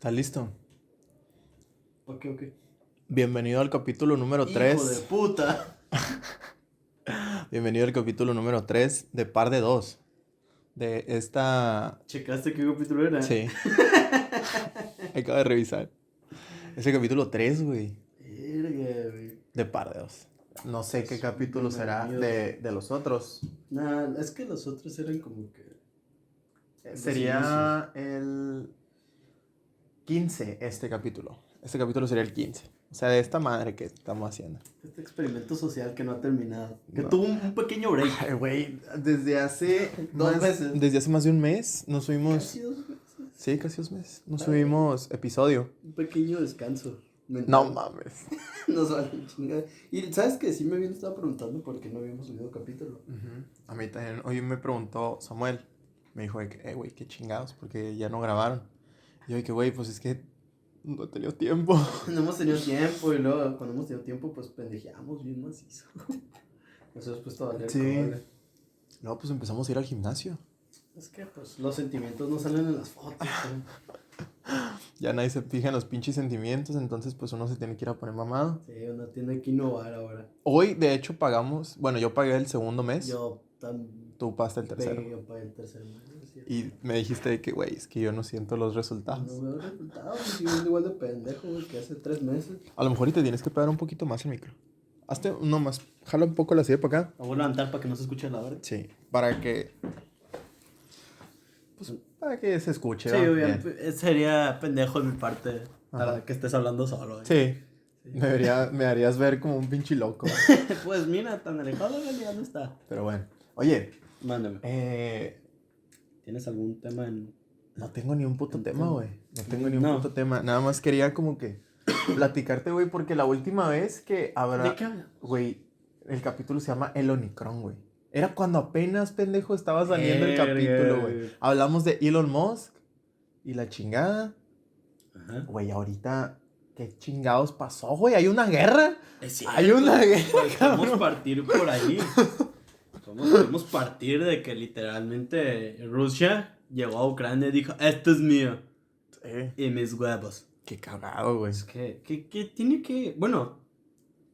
¿Estás listo? Ok, ok. Bienvenido al capítulo número Hijo 3. de puta. Bienvenido al capítulo número 3 de Par de Dos. De esta... ¿Checaste qué capítulo era? Sí. Acabo de revisar. Es el capítulo 3, güey. Verga, güey. De Par de Dos. No sé qué capítulo será de, de los otros. Nah, es que los otros eran como que. Sería el 15 este capítulo. Este capítulo sería el 15. O sea, de esta madre que estamos haciendo. Este experimento social que no ha terminado. Que No. tuvo un, pequeño break. Ay, güey, desde hace... Dos más- meses. Desde hace más de un mes nos subimos... Casi dos meses. Sí, casi dos meses. Nos Ay. subimos episodio. Un pequeño descanso. mental. No mames. Nos. Y sabes que sí me habían estado preguntando por qué no habíamos subido capítulo. A mí también. Hoy me preguntó Samuel. Me dijo, eh, güey, qué chingados, porque ya no grabaron. Yo, que, güey, pues es que no he tenido tiempo. No hemos tenido tiempo y luego cuando hemos tenido tiempo pues pendejeamos bien macizo. Nos hemos puesto a valer Sí. cobre. Luego, pues empezamos a ir al gimnasio. Es que pues los sentimientos no salen en las fotos. ¿no? Ya nadie se fija en los pinches sentimientos, entonces, pues uno se tiene que ir a poner mamado. Sí, uno tiene que innovar ahora. Hoy, de hecho, pagamos. Bueno, yo pagué el segundo mes. Yo también Tú pagaste el tercero. yo para el tercer mes. Y me dijiste de que, güey, es que yo no siento los resultados. No veo resultados, sigo siendo igual de pendejo güey, que hace tres meses. A lo mejor y te tienes que pegar un poquito más el micro. Hazte uno más. Jala un poco la silla para acá. Voy a levantar para que no se escuche la verga. Sí. Para que. Pues para que se escuche. Sí. Bien. Sería pendejo de mi parte para que estés hablando solo. ¿eh? Sí. Me, haría- me harías ver como un pinche loco. pues mira, tan alejado la realidad no está. Pero bueno. Oye, Mándame. eh, ¿Tienes algún tema en.? no tengo ni un puto tema, güey. No tengo ni un No. puto tema. Nada más quería como que platicarte, güey, porque la última vez que habrá. ¿De qué hablas? Güey, el capítulo se llama El Onicron, güey. Era cuando apenas, pendejo, estaba saliendo el capítulo, güey. Hablamos de Elon Musk y la chingada. Güey, ahorita, ¿qué chingados pasó, güey? ¿Hay una guerra? Hay una guerra, Podemos cabrón. partir por ahí. Podemos, podemos partir de que literalmente Rusia llegó a Ucrania y dijo: Esto es mío. Sí. Y mis huevos. Qué cagado, güey. Es que, que, que tiene que. Bueno,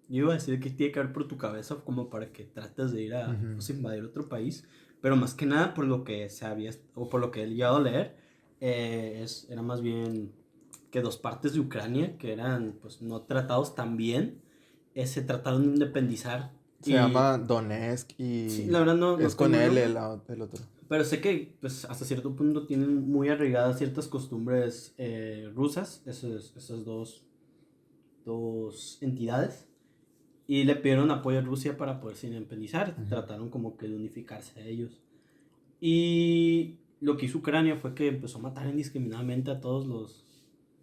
yo iba a decir que tiene que haber por tu cabeza como para que trates de ir a Ujú. pues, invadir otro país. Pero más que nada, por lo que se había. O por lo que he llegado a leer, eh, es, era más bien que dos partes de Ucrania que eran pues no tratados tan bien. eh, se trataron de independizar. Se Y- llama Donetsk y Sí, la verdad no. no es con él el, el otro. Pero sé que pues, hasta cierto punto tienen muy arraigadas ciertas costumbres eh, rusas, esos- esas dos, dos entidades. Y le pidieron apoyo a Rusia para poderse independizar. Trataron como que de unificarse a ellos. Y lo que hizo Ucrania fue que empezó a matar indiscriminadamente a todos los,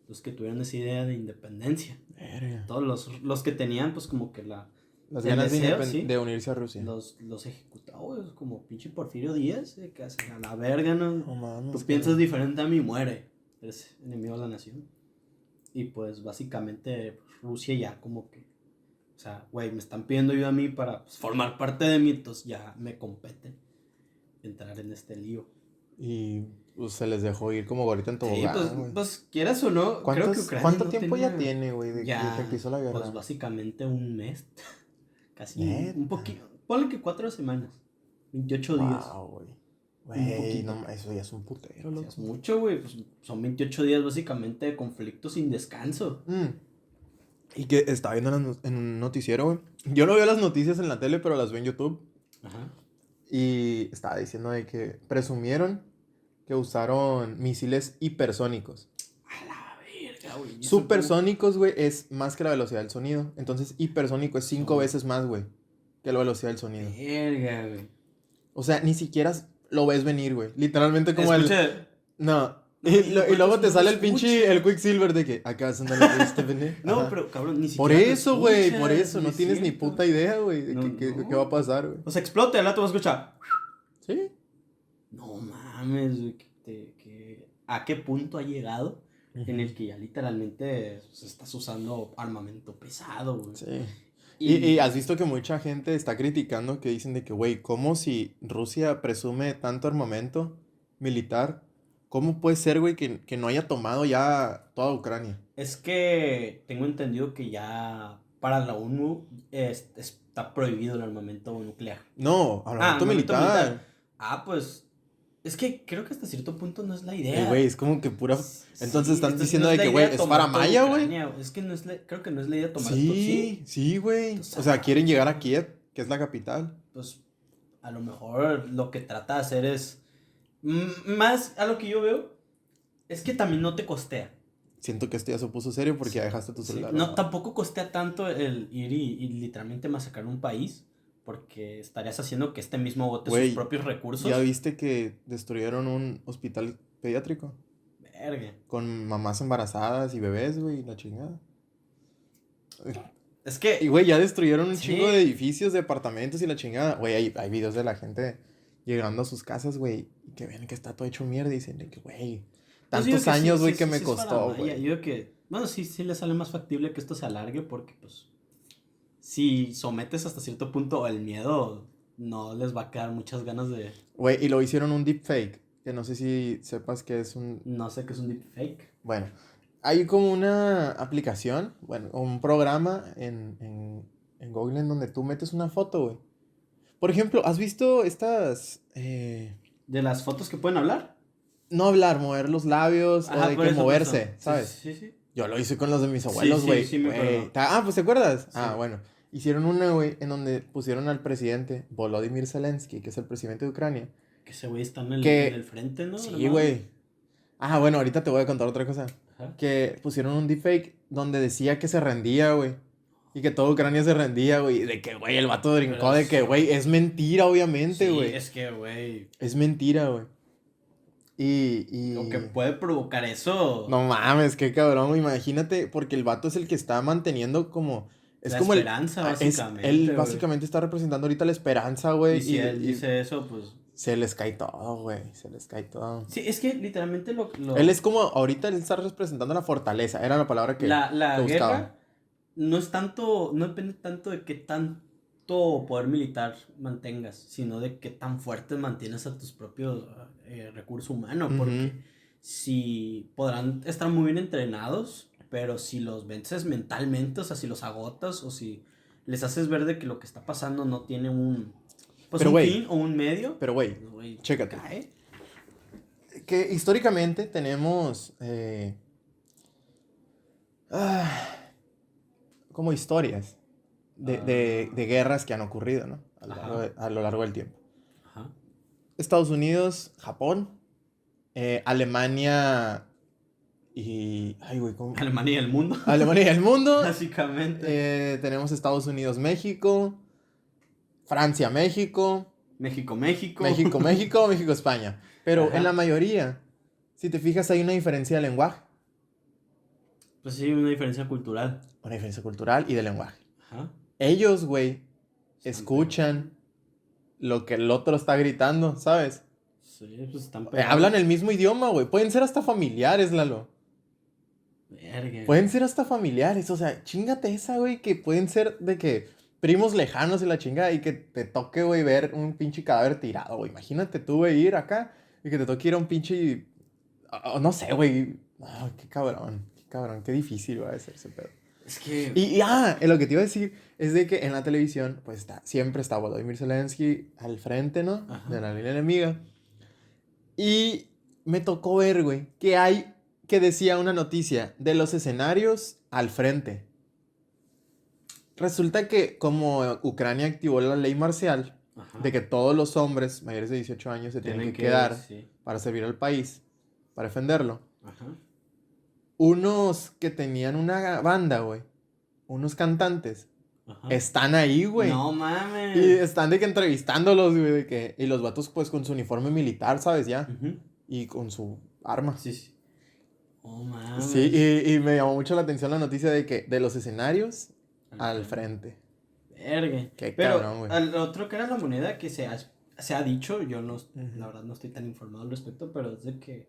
los que tuvieron esa idea de independencia. Verga. Todos los, los que tenían pues como que la, Las ganas de, deseo, independ- sí. de unirse a Rusia. los, los ejecutados, como pinche Porfirio Díaz, eh, que hacen a la verga, ¿no? No mames, Tú piensas diferente a mí, muere. Eres enemigo de la nación. Y pues básicamente pues, Rusia ya como que... O sea, güey, me están pidiendo ayuda a mí para pues, formar parte de mí, entonces ya me compete entrar en este lío. Y pues, se les dejó ir como gorita en Sí, tobogán, pues, güey. pues quieras o no, creo ¿Cuántos- que Ucrania ¿Cuánto no tiempo ya tenía- tiene, güey, de, de Ya, que empezó la guerra? Pues básicamente un mes. Casi Neta. un poquito. Ponle que cuatro semanas. 28 días. Wow, güey. Un Güey, no, eso ya es un putero, loco. es mucho, güey. Pues son 28 días básicamente de conflicto sin descanso. Mm. Y que estaba viendo las en un noticiero, güey. Yo no veo las noticias en la tele, pero las veo en YouTube. Ajá. Y estaba diciendo de que presumieron que usaron misiles hipersónicos. A la verga, güey. ¿Y eso Supersónicos, güey, es más que la velocidad del sonido. Entonces, hipersónico es cinco Oh. veces más, güey, que la velocidad del sonido. Verga, güey. O sea, ni siquiera lo ves venir, güey. Literalmente como el... No. No, Y, lo- luego te sale el pinche, el Quicksilver de que acá viste venir. No, pero cabrón, ni siquiera. Por eso, güey, por eso. No es tienes ni puta idea, güey, de No, qué, va a pasar, güey. O sea, explota, vas a escuchar. Sí. No mames, güey. ¿A qué punto ha llegado en el que ya literalmente pues, estás usando armamento pesado, güey? Sí. Y, y has visto que mucha gente está criticando que dicen de que, güey, ¿cómo si Rusia presume tanto armamento militar? ¿Cómo puede ser, güey, que, que no haya tomado ya toda Ucrania? Es que tengo entendido que ya para la ONU es- está prohibido el armamento nuclear. No, armamento armamento militar. militar. Ah, pues. Es que creo que hasta cierto punto no es la idea. Eh, güey, es como que pura... Entonces Sí, están no es- diciendo de que, güey, es para Maya, güey. Es que no es la- creo que no es la idea tomar. Sí, sí, güey. O sea, quieren llegar a Kiev, que es la capital. Pues a lo mejor lo que trata de hacer es. mm, Más a lo que yo veo, es que también no te costea. Siento que esto ya se puso serio porque ya dejaste tu celular. No, ¿no? tampoco costea tanto el ir y, y literalmente masacrar un país, porque estarías haciendo que este mismo bote sus propios recursos. ¿Ya viste que destruyeron un hospital pediátrico? Verga. Con mamás embarazadas y bebés, güey, la chingada. Es que. Y, güey, ya destruyeron un Sí. chingo de edificios, de apartamentos y la chingada. Güey, hay, hay videos de la gente llegando a sus casas, güey, y que ven que está todo hecho mierda y dicen güey, Pues tantos años, güey, que sí, me sí costó, güey. Yo digo que, bueno, sí, sí le sale más factible que esto se alargue porque, pues, si sometes hasta cierto punto el miedo, no les va a quedar muchas ganas de, Güey, y lo hicieron un deepfake, que no sé si sepas que es un... no sé qué es un deepfake. Bueno, hay como una aplicación, bueno, un programa en, en, en Google en donde tú metes una foto, güey. Por ejemplo, ¿has visto estas... eh, ¿De las fotos que pueden hablar? no hablar, mover los labios Ajá, o de que moverse, eso. Sí, ¿sabes? Sí, sí. Yo lo hice con los de mis Sí, abuelos, sí, güey. sí me güey. acuerdo. Ta- Ah, pues ¿te acuerdas? Sí. Ah, bueno. Hicieron una, güey, en donde pusieron al presidente Volodymyr Zelensky, que es el presidente de Ucrania. Que ese güey está en el, Que- en el frente, ¿no? Sí, güey. Ah, bueno, ahorita te voy a contar otra cosa. Ajá. Que pusieron un deepfake donde decía que se rendía, güey. Y que toda Ucrania se rendía, güey. y De que, güey, el vato brincó de que, sí. güey, es mentira, obviamente, Sí, güey. es que, güey, Es mentira, güey. Y, y... lo que puede provocar eso. No mames, qué cabrón. Imagínate, porque el vato es el que está manteniendo como... Es la como el... esperanza, Ah, es- básicamente. él güey. básicamente está representando ahorita la esperanza, güey. Y si y- él y dice eso, pues. Se les cae todo, güey. Se les cae todo. Sí, es que literalmente lo. lo- Él es como, ahorita él está representando la fortaleza. Era la palabra que... la la que buscaba. guerra no es tanto. No depende tanto de qué tanto poder militar mantengas, sino de qué tan fuerte mantienes a tus propios eh, recursos humanos. Porque si podrán estar muy bien entrenados, pero si los vences mentalmente, o sea, si los agotas, o si les haces ver de que lo que está pasando no tiene un. Pues Pero, un fin o un medio. Pero, güey, pues, güey, chécate. cae. que históricamente tenemos eh, ah, como historias de, de- Ah. de guerras que han ocurrido, ¿no? A lo, largo de- a lo largo del tiempo. Ajá. Estados Unidos, Japón, eh, Alemania y... Ay, güey, ¿cómo? Alemania y el mundo. Alemania y el mundo. Básicamente. Eh, tenemos Estados Unidos, México, Francia, México, México, México. México, México, México, España. Pero Ajá. en la mayoría, si te fijas, hay una diferencia de lenguaje, Pues sí, una diferencia cultural. una diferencia cultural y de lenguaje. Ajá. Ellos, güey, escuchan lo que el otro está gritando, ¿sabes? Sí, pues están Eh, pegados. hablan el mismo idioma, güey. Pueden ser hasta familiares, Lalo. Verga. Pueden ser hasta familiares. O sea, chingate esa, güey, que pueden ser de que primos lejanos y la chingada y que te toque, güey, ver un pinche cadáver tirado, güey. Imagínate tú, güey, ir acá y que te toque ir a un pinche... ah, no sé, güey. Ah, qué cabrón, qué cabrón, qué difícil va a ser ese pedo. Es que. Y, y, ah, lo que te iba a decir es de que en la televisión, pues está, siempre está Volodymyr Zelensky al frente, ¿no? Ajá. De la línea enemiga. Y me tocó ver, güey, que hay, que decía una noticia de los escenarios al frente. Resulta que como Ucrania activó la ley marcial, Ajá. de que todos los hombres mayores de 18 años se tienen, que, quedar sí. para servir al país, para defenderlo Ajá. unos que tenían una banda, güey, unos cantantes, Ajá. están ahí, güey. No mames. Y están de que entrevistándolos, güey, de que... Y los vatos, pues, con su uniforme militar, ¿sabes? Ya. Y con su arma. Sí, sí. Oh mames. Sí, y, y me llamó mucho la atención la noticia de que de los escenarios al frente. Verga. Qué Pero cabrón, güey. al otro que era la moneda que se ha, se ha dicho, yo no, la verdad no estoy tan informado al respecto, pero es de que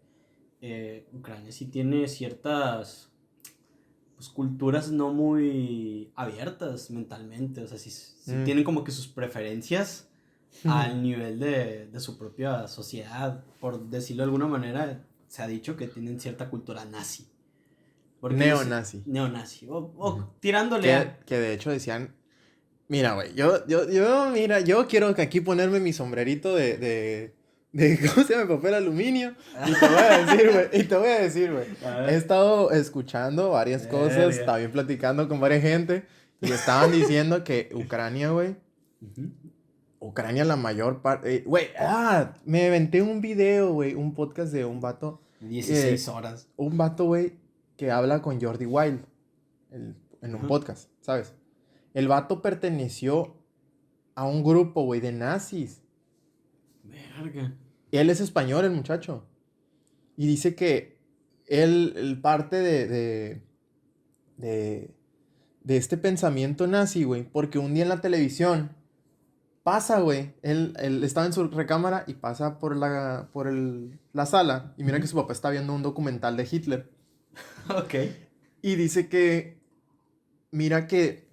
eh, Ucrania sí tiene ciertas pues, culturas no muy abiertas mentalmente, o sea, sí, sí Mm. tienen como que sus preferencias al nivel de, de su propia sociedad, por decirlo de alguna manera, se ha dicho que tienen cierta cultura nazi. Neonazi. Neonazi. O, o tirándole Que, a... que de hecho decían. Mira, güey, yo, yo, yo, mira, yo quiero que aquí ponerme mi sombrerito de, de, de ¿cómo se llama? Papel aluminio. Y te voy a decir, güey, y te voy a decir, güey. He estado escuchando varias cosas, también platicando con varias gente, y estaban diciendo que Ucrania, güey, Ujú. Ucrania la mayor parte, güey, ah, me aventé un video, güey, un podcast de un vato, 16 Eh, horas. un vato, güey, que habla con Jordi Wild el- en un podcast, ¿sabes? El vato perteneció a un grupo, güey, de nazis. Verga. Él es español, el muchacho. Y dice que él, él parte de, de, de, de este pensamiento nazi, güey, porque un día en la televisión pasa, güey, él, él estaba en su recámara y pasa por la, por el- la sala y mira que su papá está viendo un documental de Hitler. Ok. Y dice que, mira que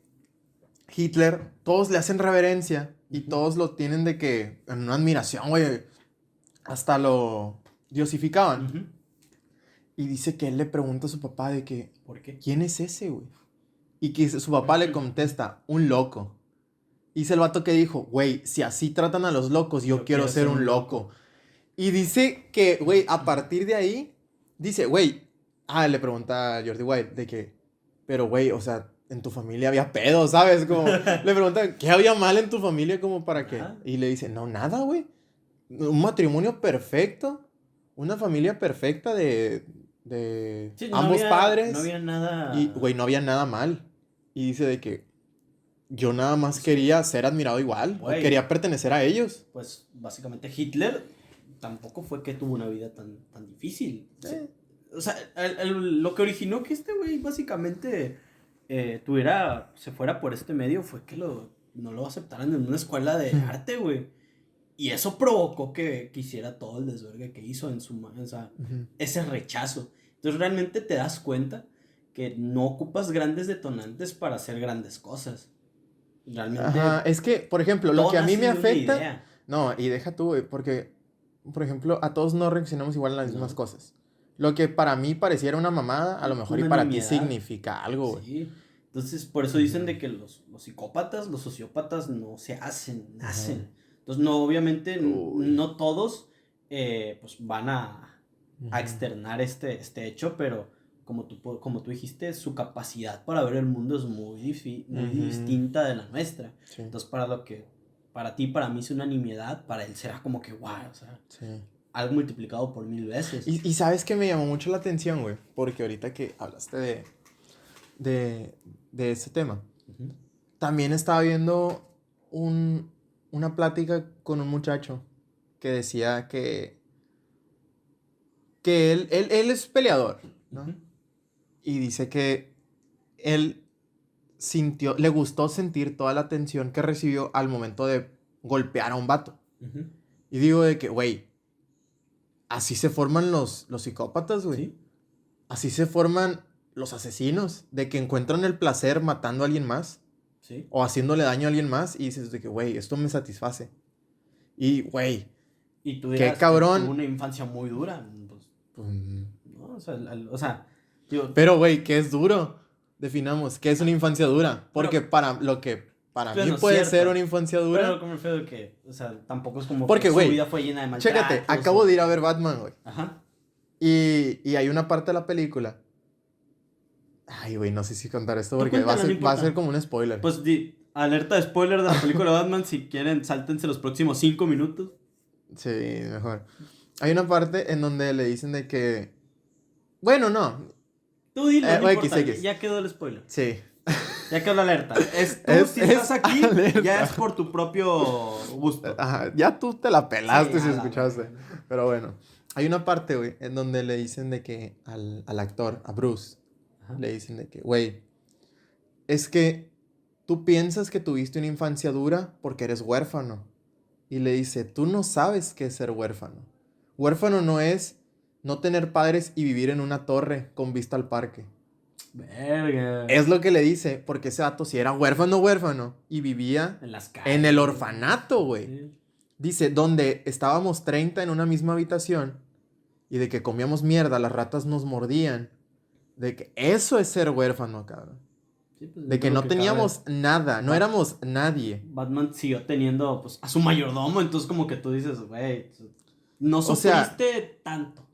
Hitler, todos le hacen reverencia y todos lo tienen de que, en una admiración, güey, hasta lo diosificaban. Y dice que él le pregunta a su papá de que, ¿Por qué? ¿quién es ese, güey? Y que su papá le contesta, un loco. Y dice el vato que dijo, güey, si así tratan a los locos, yo, quiero, ser un loco. Y dice que, güey, a partir de ahí, dice, güey, ah, le pregunta a Jordi White de que, pero, güey, o sea, en tu familia había pedo, ¿sabes? Como, le preguntan, ¿qué había mal en tu familia como para? Ajá. Y le dice, no, nada, güey. Un matrimonio perfecto, una familia perfecta de, de Sí, no ambos había- padres. No había nada. Y, güey, no había nada mal. Y dice de que yo nada más quería ser admirado igual. o quería pertenecer a ellos. Pues básicamente Hitler tampoco fue que tuvo una vida tan, tan difícil. Eh. O sea, el- el- lo que originó que este güey básicamente eh, tuviera, se fuera por este medio fue que lo, no lo aceptaran en una escuela de arte, güey. Y eso provocó que quisiera todo el desvergue que hizo en su... O sea, ese rechazo. Entonces realmente te das cuenta que no ocupas grandes detonantes para hacer grandes cosas. Realmente... Ajá, es que, por ejemplo, lo que a mí me afecta. No, y deja tú, güey, porque, por ejemplo, a todos no reaccionamos igual a las mismas cosas. Lo que para mí pareciera una mamada, a lo mejor y para ti significa algo, güey. Sí. Entonces, por eso dicen de que los, los psicópatas, los sociópatas no se hacen, nacen. Entonces, no, obviamente, Uy. no todos eh, pues van a, a externar este, este hecho, pero como tú, como tú dijiste, su capacidad para ver el mundo es muy, difi- muy distinta de la nuestra. Sí, Entonces, para lo que para ti, para mí es una nimiedad, para él será como que, wow, o sea, sí. algo multiplicado por mil veces. Y, y sabes que me llamó mucho la atención, güey, porque ahorita que hablaste de, de, de ese tema, también estaba viendo un, una plática con un muchacho que decía que, que él, él, él es peleador, ¿no? Y dice que él sintió, le gustó sentir toda la tensión que recibió al momento de golpear a un vato. Y digo de que, güey, así se forman los, los psicópatas, güey. Sí. Así se forman los asesinos, de que encuentran el placer matando a alguien más Sí. o haciéndole daño a alguien más y dices de que, güey, esto me satisface. Y, güey, Y tú Qué cabrón. tuvo una infancia muy dura. Pues, pues, no, o sea, al- o sea, digo, pero, güey, ¿qué es duro? Definamos, ¿qué es una infancia dura? Porque para lo que para mí puede cierto. ser una infancia dura... pero como de que, o sea, tampoco es como Porque, que su güey, vida fue llena de. Chécate, acabo de ir a ver Batman, güey. Ajá. Y, y hay una parte de la película. Ay, güey, no sé si contar esto porque va a, ser, no va a ser como un spoiler. Pues di, alerta de spoiler de la película Batman, si quieren, sáltense los próximos cinco minutos. Sí, mejor. Hay una parte en donde le dicen de que. Bueno, no. Tú dilo, Eh, no X, X. ya quedó el spoiler. Sí. Ya quedó la alerta. Es, tú, Es- si es estás aquí, alerta. ya es por tu propio gusto. Ajá, ya tú te la pelaste Sí, si escuchaste. Pero bueno. Hay una parte, güey, en donde le dicen de que al, al actor, a Bruce, Ajá. le dicen de que, güey, es que tú piensas que tuviste una infancia dura porque eres huérfano. Y le dice, tú no sabes qué es ser huérfano. Huérfano no es no tener padres y vivir en una torre con vista al parque. Verga. Es lo que le dice, porque ese dato si era huérfano, huérfano, y vivía En las calles. en el orfanato, güey. Sí. Dice, donde estábamos 30 en una misma habitación y de que comíamos mierda, las ratas nos mordían. De que eso es ser huérfano, cabrón. Sí, pues, De que no teníamos cabe, nada, no éramos nadie. Batman siguió teniendo pues, a su mayordomo, entonces como que tú dices, güey, no O sea- sufriste tanto.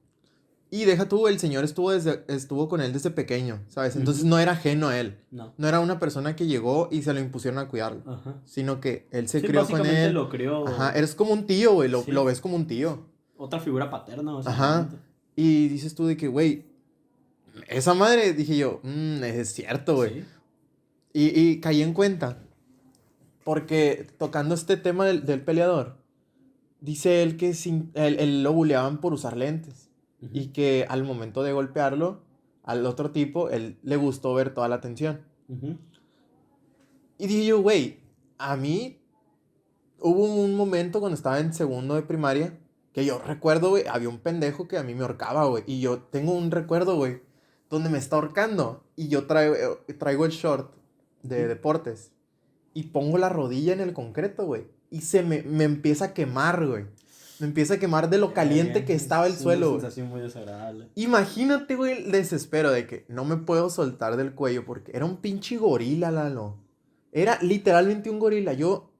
Y deja tú, el señor estuvo, desde, estuvo con él desde pequeño, ¿sabes? Entonces no era ajeno a él. No. No era una persona que llegó y se lo impusieron a cuidarlo. Ajá. Sino que él se Sí, crió con él. lo crió. Ajá, eres como un tío, güey. Lo, Sí. lo ves como un tío. Otra figura paterna, Ajá. básicamente. Y dices tú de que, güey, esa madre, dije yo, "Mm, es cierto, güey. Sí. Y, y caí en cuenta. Porque tocando este tema del, del peleador, dice él que sin, él, él lo buleaban por usar lentes. Y que al momento de golpearlo, al otro tipo, él le gustó ver toda la atención. Ujú. Y dije yo, güey, a mí hubo un momento cuando estaba en segundo de primaria que yo recuerdo, güey, había un pendejo que a mí me ahorcaba, güey. Y yo tengo un recuerdo, güey, donde me está ahorcando. Y yo traigo, eh, traigo el short de deportes. Y pongo la rodilla en el concreto, güey. Y se me, me empieza a quemar, güey. Me empieza a quemar de lo caliente que Es estaba el una suelo, sensación muy desagradable. Imagínate, güey, el desespero de que no me puedo soltar del cuello porque era un pinche gorila, Lalo. Era literalmente un gorila. Yo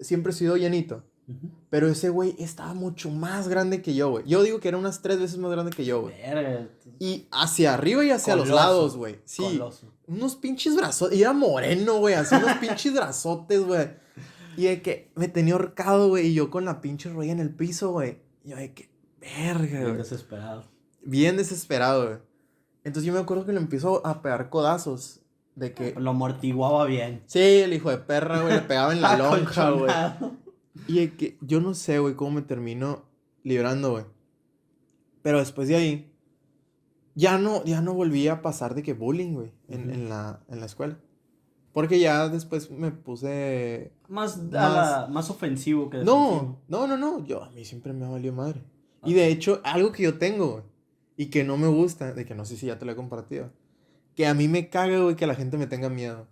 siempre he sido llenito, Ujú. pero ese güey estaba mucho más grande que yo, güey. Yo digo que era unas tres veces más grande que yo, güey. Y hacia arriba y hacia los lados, güey. Sí. coloso. Unos pinches brazos. Y era moreno, güey. Así unos pinches brazotes, güey. Y de que me tenía ahorcado, güey. Y yo con la pinche rodilla en el piso, güey. Y yo de que, verga, Bien güey desesperado. bien desesperado, güey. Entonces yo me acuerdo que le empiezo a pegar codazos. De que. Lo amortiguaba bien. Sí, el hijo de perra, güey, le pegaba en la lonja, güey. Y de que yo no sé, güey, cómo me termino librando, güey. Pero después de ahí, ya no, ya no volví a pasar de que bullying, güey, en, en la, en la escuela. Porque ya después me puse. Más, Más- la- más ofensivo que No, no, no, no. Yo, a mí siempre me valió madre. Y de hecho, algo que yo tengo, y que no me gusta, de que no sé si ya te lo he compartido, que a mí me caga, güey, que la gente me tenga miedo.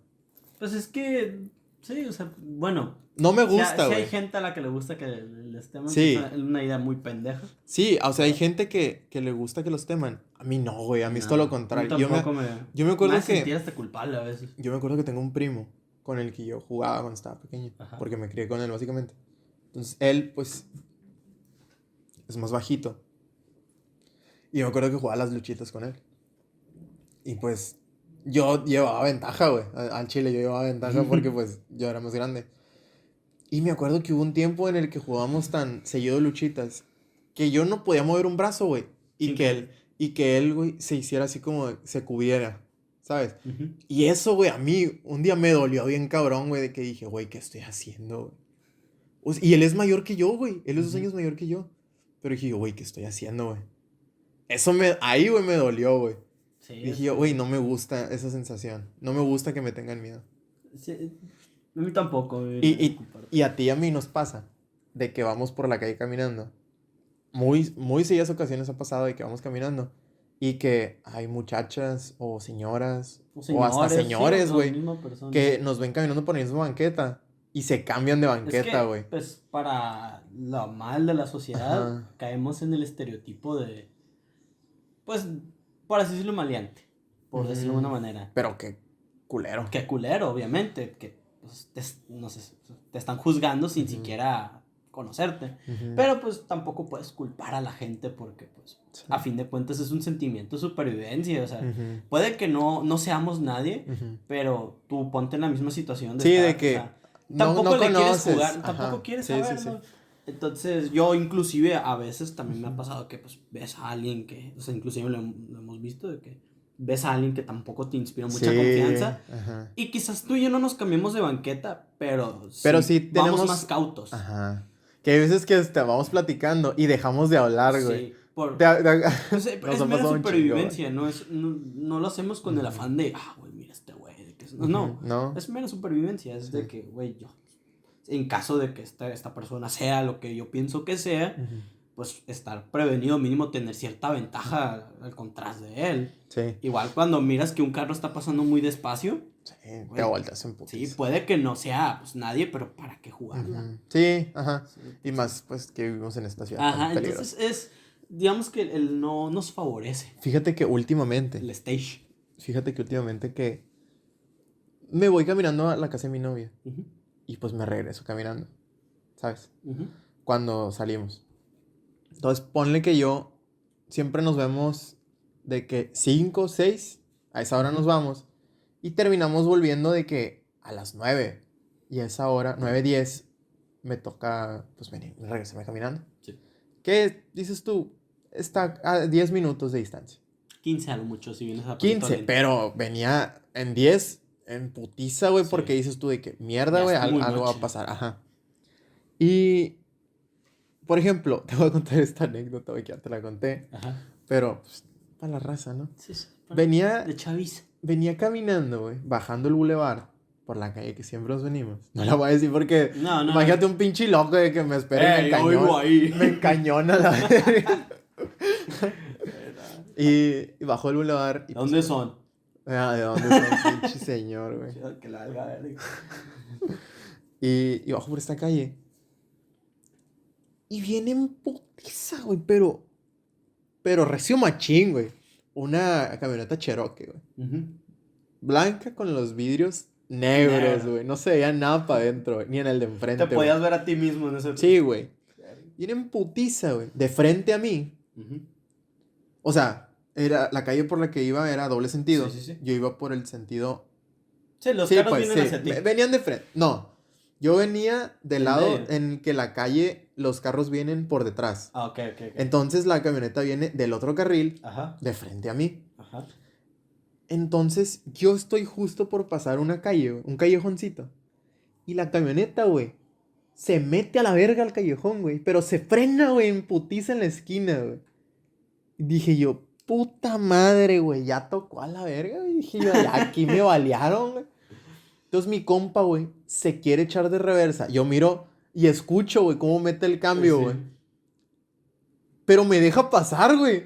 Pues es que, sí, o sea, bueno. No me gusta, sí güey. hay gente a la que le gusta que les teman. Sí. Es una, idea muy pendeja. Sí, o sea, hay gente que, que le gusta que los teman. A mí no, güey, a mí es todo lo contrario. Yo me, me, yo me acuerdo me que- hasta culpable a veces. yo me acuerdo que tengo un primo con el que yo jugaba cuando estaba pequeño, Ajá. porque me crié con él, básicamente. Entonces, él, pues, es más bajito. Y yo me acuerdo que jugaba las luchitas con él. Y pues, yo llevaba ventaja, güey. Al chile yo llevaba ventaja porque, pues, yo era más grande. Y me acuerdo que hubo un tiempo en el que jugábamos tan seguido luchitas que yo no podía mover un brazo, güey. Y Sí. que él, y que él, güey, se hiciera así como, se cubiera, ¿sabes? Y eso, güey, a mí un día me dolió bien cabrón, güey, de que dije, güey, ¿qué estoy haciendo, güey? O sea, y él es mayor que yo, güey. Él es dos Ujú. años mayor que yo. Pero dije, güey, ¿qué estoy haciendo, güey? Eso me, ahí, güey, me dolió, güey. Sí, Dije yo, es- güey, no me gusta esa sensación. No me gusta que me tengan miedo. sí, a mí tampoco. Y- y-. Y a ti y a mí nos pasa de que vamos por la calle caminando. Muy, muy seguidas ocasiones ha pasado de que vamos caminando y que hay muchachas o señoras o, hasta señores, güey, que nos ven caminando por la misma banqueta y se cambian de Es banqueta, que, güey. Pues para lo mal de la sociedad, Ajá. caemos en el estereotipo de. Pues, por así decirlo, maleante. Por decirlo de una Mm. manera. Pero qué culero. Que culero, obviamente. Que pues, te, no sé, te están juzgando sin siquiera conocerte. Pero pues tampoco puedes culpar a la gente porque, pues, Sí. a fin de cuentas es un sentimiento de supervivencia. O sea, puede que no, no seamos nadie, pero tú ponte en la misma situación de Sí, estar, de que o sea, no- tampoco no le quieres jugar, ajá, tampoco quieres sí, saber, sí, sí. ¿no? Entonces, yo inclusive a veces también me ha pasado que pues ves a alguien que, o sea, inclusive lo, lo hemos visto de que ves a alguien que tampoco te inspira mucha Sí, confianza Ajá. y quizás tú y yo no nos cambiamos de banqueta, pero Pero sí vamos tenemos- más cautos. Ajá. Que hay veces que hasta vamos platicando y dejamos de hablar, güey. Sí, por, De- de- Nos es mera chingo, supervivencia, no, es, no, no lo hacemos con el afán de, ah, güey, mira este güey. de que es-". No, no, No. Es mera supervivencia, es de que, güey, yo, en caso de que esta, esta persona sea lo que yo pienso que sea, pues estar prevenido, mínimo tener cierta ventaja al contras de él. Sí. Igual cuando miras que un carro está pasando muy despacio, Sí, te Güey. volteas en sí, putis. puede que no sea pues, nadie, pero ¿para qué jugarla? Sí, ajá. Sí, Y más, pues, que vivimos en esta ciudad Ajá, tan entonces es, digamos que el no nos favorece. Fíjate que últimamente, El stage. fíjate que últimamente que me voy caminando a la casa de mi novia Ujú, y pues me regreso caminando, ¿sabes? ujú. Cuando salimos. Entonces ponle que yo siempre nos vemos de que 5, 6, a esa hora nos vamos y terminamos volviendo de que a las 9 y a esa hora, 9, 10, me toca pues venir, regresarme caminando. Sí. ¿Qué dices tú? Está a 10 minutos de distancia. 15 a lo mucho, si vienes a 15, Puerto pero venía en 10, en putiza, güey, Sí. porque dices tú de que mierda, güey, está al- muy algo va a pasar, ajá. Y, por ejemplo, te voy a contar esta anécdota, güey, que ya te la conté, Ajá. pero pues, para la raza, ¿no? Sí, sí. Venía, De chaviza. venía caminando, güey, bajando el bulevar por la calle que siempre nos venimos. No la voy a decir porque, No, no. imagínate un pinche loco de que me espere y me Ey, encañona. Me encañona y, y bajó el bulevar. y, pues, ¿Dónde son? Ah, ¿de dónde son, pinche señor, güey? Que la verga. Y, y bajo por esta calle. Y viene en putiza, güey, pero. Pero recio machín, güey. Una camioneta Cherokee, güey. Blanca con los vidrios negros, Negro. güey. No se veía nada para adentro. Ni en el de enfrente. Te podías ver a ti mismo en ese. Sí, güey. Viene en putiza, güey. De frente a mí. O sea, era, la calle por la que iba era doble sentido. Sí, sí, sí. Yo iba por el sentido Sí, los carros pues, vienen hacia ti. Ve- Venían de frente. No. Yo venía del lado medio. en que la calle, los carros vienen por detrás. Ah, ok, ok. Entonces la camioneta viene del otro carril Ajá, de frente a mí. ajá. Entonces yo estoy justo por pasar una calle, un callejoncito. Y la camioneta, güey, se mete a la verga al callejón, güey. Pero se frena, güey, en putiza en la esquina, güey. Dije yo, puta madre, güey, ya tocó a la verga, güey. Dije yo, ya aquí me balearon, güey. Entonces mi compa, güey, se quiere echar de reversa. Yo miro y escucho, güey, cómo mete el cambio, Sí. güey. Pero me deja pasar, güey.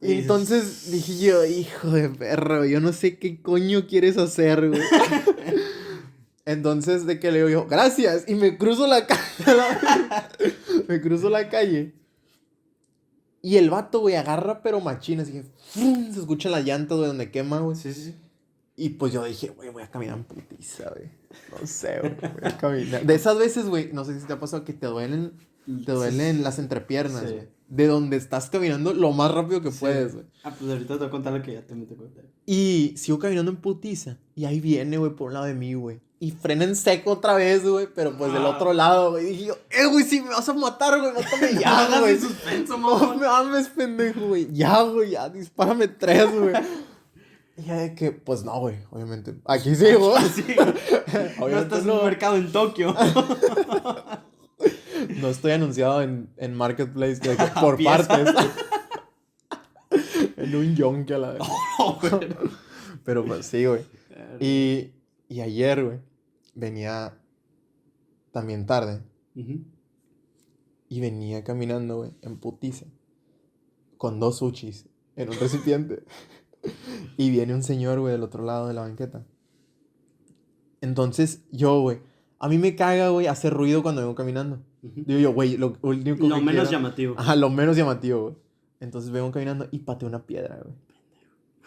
Y entonces dije yo, hijo de perro, yo no sé qué coño quieres hacer, güey. entonces de que le digo yo, gracias, y me cruzo la calle. me cruzo la calle. Y el vato, güey, agarra pero machina, así que ¡fum! se escucha la llanta, güey, donde quema, güey. Sí, sí, sí. Y pues yo dije, güey, voy a caminar en putiza, güey. No sé, güey, voy a caminar. De esas veces, güey, no sé si te ha pasado que te duelen, te duelen las entrepiernas, Sí. güey. De donde estás caminando lo más rápido que Sí. puedes, güey. Ah, pues ahorita te voy a contar lo que ya te me te conté. Y sigo caminando en putiza. Y ahí viene, güey, por un lado de mí, güey. Y frena en seco otra vez, güey. Pero pues del Ah. otro lado, güey. Dije yo, eh, güey, si me vas a matar, güey, mátame Ya, hagas güey. suspenso, No me ames, pendejo, güey. Ya, güey, ya, dispárame tres, güey. Y ya de que, pues no, güey, obviamente. Aquí. Sí. No Obviamente estás en no. un mercado en Tokio. No estoy anunciado en, en Marketplace de que por partes. en un yonke a la vez. Pero pues sí, güey. Y, y ayer, güey, venía también tarde y venía caminando, güey, en putiza, con dos sushis en un recipiente. y viene un señor, güey, del otro lado de la banqueta. Entonces, yo, güey, a mí me caga, güey, hacer ruido cuando vengo caminando. Digo yo, güey, lo, lo único Lo que menos quiero- llamativo. Ajá, lo menos llamativo, güey. Entonces vengo caminando y pateo una piedra, güey.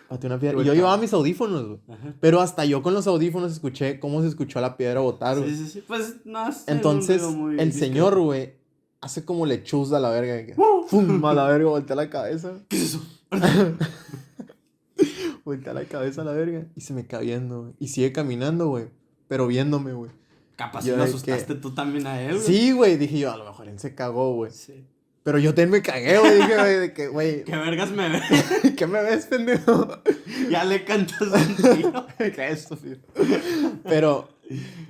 Pateo una piedra. Y yo llevaba mis audífonos, güey. Ajá. Pero hasta yo con los audífonos escuché cómo se escuchó la piedra botar, güey. Sí, sí, sí. Pues no es Entonces, el discreto. señor, güey, hace como lechuza a la verga. que ¡Uh! ¡Fum! A la verga, voltea la cabeza. ¿Qué es eso? Voltea la cabeza a la verga. Y se me cae viendo, güey. Y sigue caminando, güey. Pero viéndome, güey. Capaz Yo si lo asustaste que- tú también a él. güey. Sí, güey. Dije yo, a lo mejor él se cagó, güey. Sí. Pero yo también me cagué, güey. Dije, güey, de que, güey, ¿Qué vergas me ve? ¿qué me ves, pendejo? ya le cantas un tiro. Qué estúpido. Pero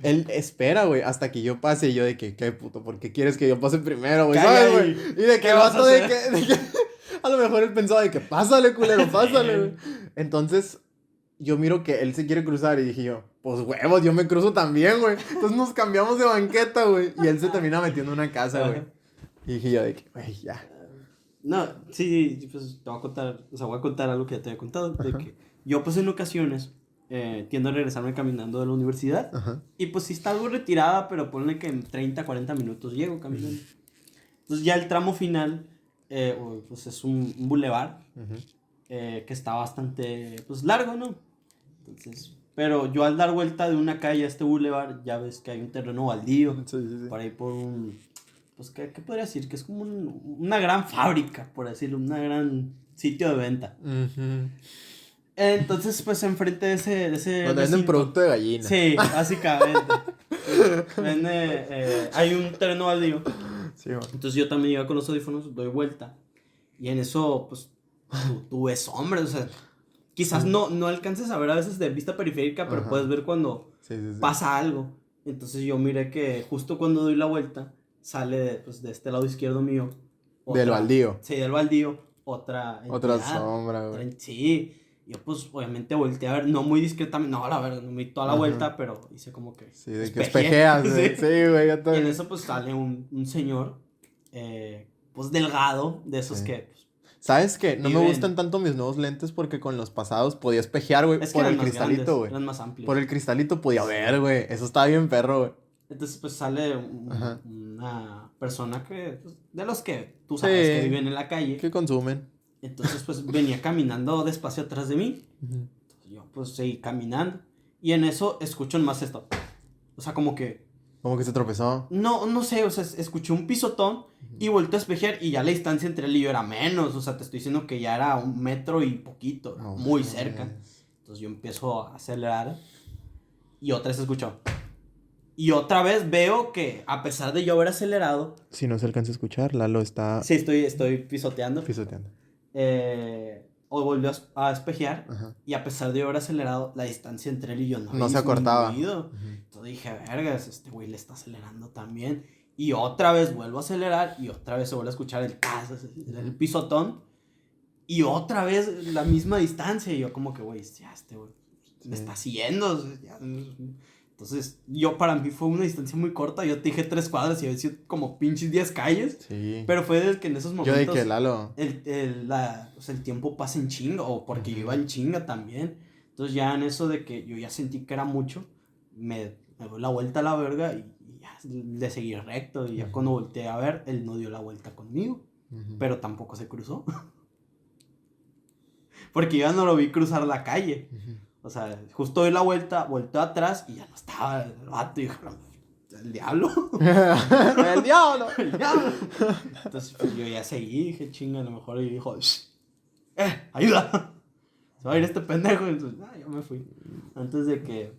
él espera, güey, hasta que yo pase. Y yo de que, qué puto, ¿por qué quieres que yo pase primero, güey? ¿Sabes, güey? Y de que ¿Qué el vas a vato de que, de que- A lo mejor él pensaba de que, pásale, culero, pásale, güey. Entonces, yo miro que él se quiere cruzar y dije yo, pues huevos, yo me cruzo también, güey. Entonces nos cambiamos de banqueta, güey. Y él se termina metiendo en una casa, güey. Y dije yo de que, güey, ya. No, sí, pues te voy a contar, o sea, voy a contar algo que ya te había contado, de que yo pues en ocasiones eh, tiendo a regresarme caminando de la universidad Ajá. y pues sí está algo retirada, pero ponle que en 30, 40 minutos llego caminando. Entonces ya el tramo final eh, pues es un, un bulevar eh, que está bastante, pues largo, ¿no? Entonces, pero yo al dar vuelta de una calle a este bulevar, ya ves que hay un terreno baldío, Sí, sí, sí. por ahí por un, pues, ¿qué, qué podría decir? Que es como un- una gran fábrica, por decirlo, una gran sitio de venta. Entonces, pues, enfrente de ese... De ese Donde venden producto de gallina. Sí, básicamente. Vende, eh, hay un terreno baldío. Sí, man. Entonces yo también iba con los audífonos, doy vuelta. Y en eso, pues, tú, tú ves hombres, o sea, quizás no, no alcances a ver a veces de vista periférica, pero Ajá. puedes ver cuando Sí, sí, sí. pasa algo. Entonces yo miré que justo cuando doy la vuelta, sale de, pues, de este lado izquierdo mío. Del baldío. Sí, del baldío, otra. Sombra, güey. Sí. Yo pues obviamente volteé a ver, no muy discretamente, no, la verdad, no me di toda la Ajá. vuelta, pero hice como que... Sí, de que espejeas, güey. Sí. Sí, güey, yo Y en eso pues sale un, un señor, eh, pues delgado, de esos Sí. que... ¿Sabes qué? No me gustan tanto mis nuevos lentes porque con los pasados podía espejear, güey, es que por el cristalito, güey. Eran más amplios. Por el cristalito podía ver, güey. Eso estaba bien perro, güey. Entonces pues sale un- una persona que... pues, de los que tú sabes Sí. que viven en la calle. ¿Qué consumen? Entonces pues venía caminando despacio atrás de mí. Entonces, yo pues seguí caminando. Y en eso escucho más esto. O sea, como que... Como que se tropezó. No, no sé, o sea, es- escuché un pisotón y volteé a espejear y ya la distancia entre él y yo era menos. O sea, te estoy diciendo que ya era un metro y poquito, No muy cerca. Entonces yo empiezo a acelerar y otra vez escucho. Y otra vez veo que a pesar de yo haber acelerado, Si no se alcanza a escuchar, Lalo está sí estoy, estoy pisoteando, pisoteando. eh, o volvió a es- a espejear Ajá. y a pesar de haber acelerado, la distancia entre él y yo no, No se acortaba. Entonces dije, vergas, este güey le está acelerando también. Y otra vez vuelvo a acelerar y otra vez se vuelve a escuchar el el pisotón. Y otra vez la misma distancia. Y yo como que, güey, ya este güey me está siguiendo. ya- Entonces, yo para mí fue una distancia muy corta. Yo te dije tres cuadras y había sido como pinches 10 calles. Sí. Pero fue desde que en esos Yo momentos que Lalo. el, el, la, o sea, el tiempo pasa en chinga, o porque yo Ujú. iba en chinga también. Entonces ya en eso de que yo ya sentí que era mucho, me, me doy la vuelta a la verga y, y ya le seguí recto. Y ya Ujú. cuando volteé a ver, él no dio la vuelta conmigo, Ujú. pero tampoco se cruzó. porque yo ya no lo vi cruzar la calle. O sea, justo doy la vuelta, volteó atrás y ya no estaba el vato. Y dije, el diablo. el diablo. el diablo. Entonces pues, yo ya seguí, dije, chinga, a lo mejor y dijo, "Shh, ¡eh, ayuda! Se va a ir este pendejo. Entonces, ah, yo me fui. Antes de que.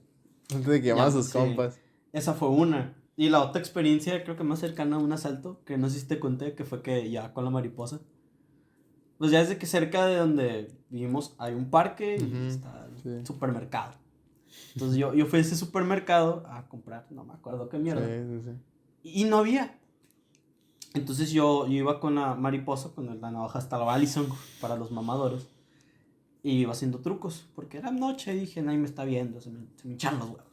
Antes de que llamara a sus sí. compas. Esa fue una. Y la otra experiencia, creo que más cercana a un asalto, que no sé si te conté, que fue que ya con la mariposa. Pues ya desde que cerca de donde vivimos hay un parque y está sí. supermercado. Entonces yo, yo fui a ese supermercado a comprar, no me acuerdo qué mierda. Sí, sí. Y no había. Entonces yo, yo iba con la mariposa, con la navaja hasta la Allison para los mamadores. Y iba haciendo trucos, porque era noche y dije, nadie me está viendo, se me, se me hincharon los huevos.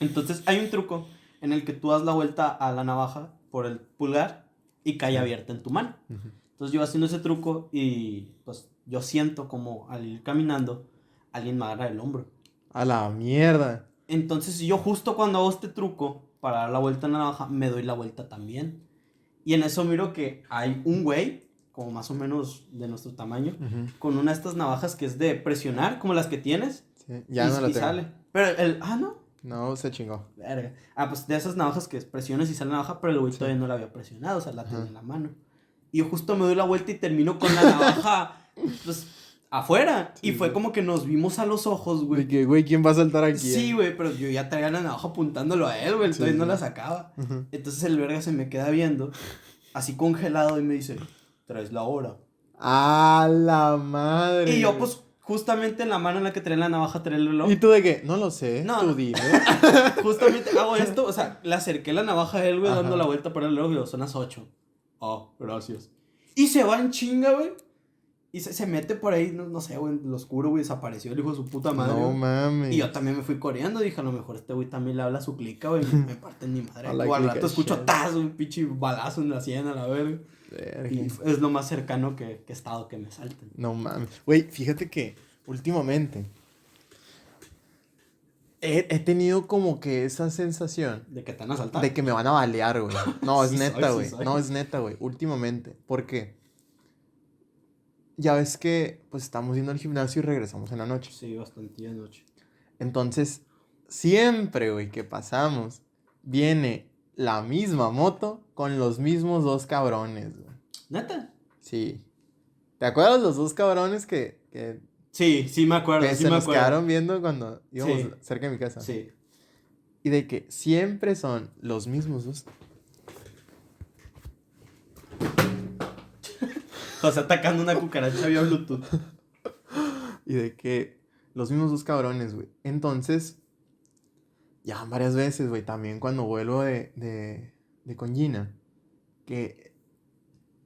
Entonces hay un truco en el que tú das la vuelta a la navaja por el pulgar y cae abierta en tu mano. Entonces yo haciendo ese truco y pues yo siento como al ir caminando, alguien me agarra el hombro. A la mierda. Entonces yo justo cuando hago este truco para dar la vuelta a la navaja, me doy la vuelta también. Y en eso miro que hay un güey, como más o menos de nuestro tamaño, con una de estas navajas que es de presionar, como las que tienes. Sí, Ya y, no la y tengo. sale. Pero el, ah, no. No, se chingó. Verga. Ah, pues de esas navajas que presionas y sale la navaja, pero el güey Sí. todavía no la había presionado, o sea, la tenía Ajá. en la mano. Y yo justo me doy la vuelta y termino con la navaja, pues, afuera. y Sí, fue sí. como que nos vimos a los ojos, güey. De que, güey, ¿quién va a saltar aquí? Sí, güey, pero yo ya traía la navaja apuntándolo a él, güey, Sí, todavía no sí. la sacaba. Entonces el verga se me queda viendo, así congelado, y me dice, traes la hora. A la madre. Y yo, pues, justamente en la mano en la que traía la navaja, traía el reloj. ¿Y tú de qué? No lo sé. No, tú dime. Justamente hago esto, o sea, le acerqué la navaja a él, güey, Ajá. dando la vuelta para el reloj, y digo, son las 8. Oh, gracias. Y se va en chinga, güey. Y se, se mete por ahí, no, no sé, güey, en lo oscuro, güey, desapareció el hijo de su puta madre. no güey. mames. Y yo también me fui corriendo, dije, a lo mejor este güey también le habla a su clica, güey, me, parten mi madre. O al rato escucho shit. tazo, un pinche balazo en la sien a la verga. Verga. Y es lo más cercano que, que he estado que me salten. No mames. Güey, fíjate que últimamente he, he tenido como que esa sensación De que te van a saltar. de que me van a balear, güey. No, es Sí neta, güey. no, es neta, güey. Últimamente. ¿Por qué? Ya ves que pues estamos yendo al gimnasio y regresamos en la noche. Sí, bastante de noche. Entonces, siempre, güey, que pasamos, viene la misma moto con los mismos dos cabrones, güey. ¿Neta? Sí. ¿Te acuerdas los dos cabrones que, que, Sí, sí me acuerdo, que sí se me nos acuerdo. quedaron viendo cuando íbamos Sí. cerca de mi casa? Sí. Y de que siempre son los mismos dos. O sea, atacando una cucaracha vía Bluetooth. Y de que los mismos dos cabrones, güey. Entonces, ya varias veces, güey, también cuando vuelvo de, de, de con Gina, que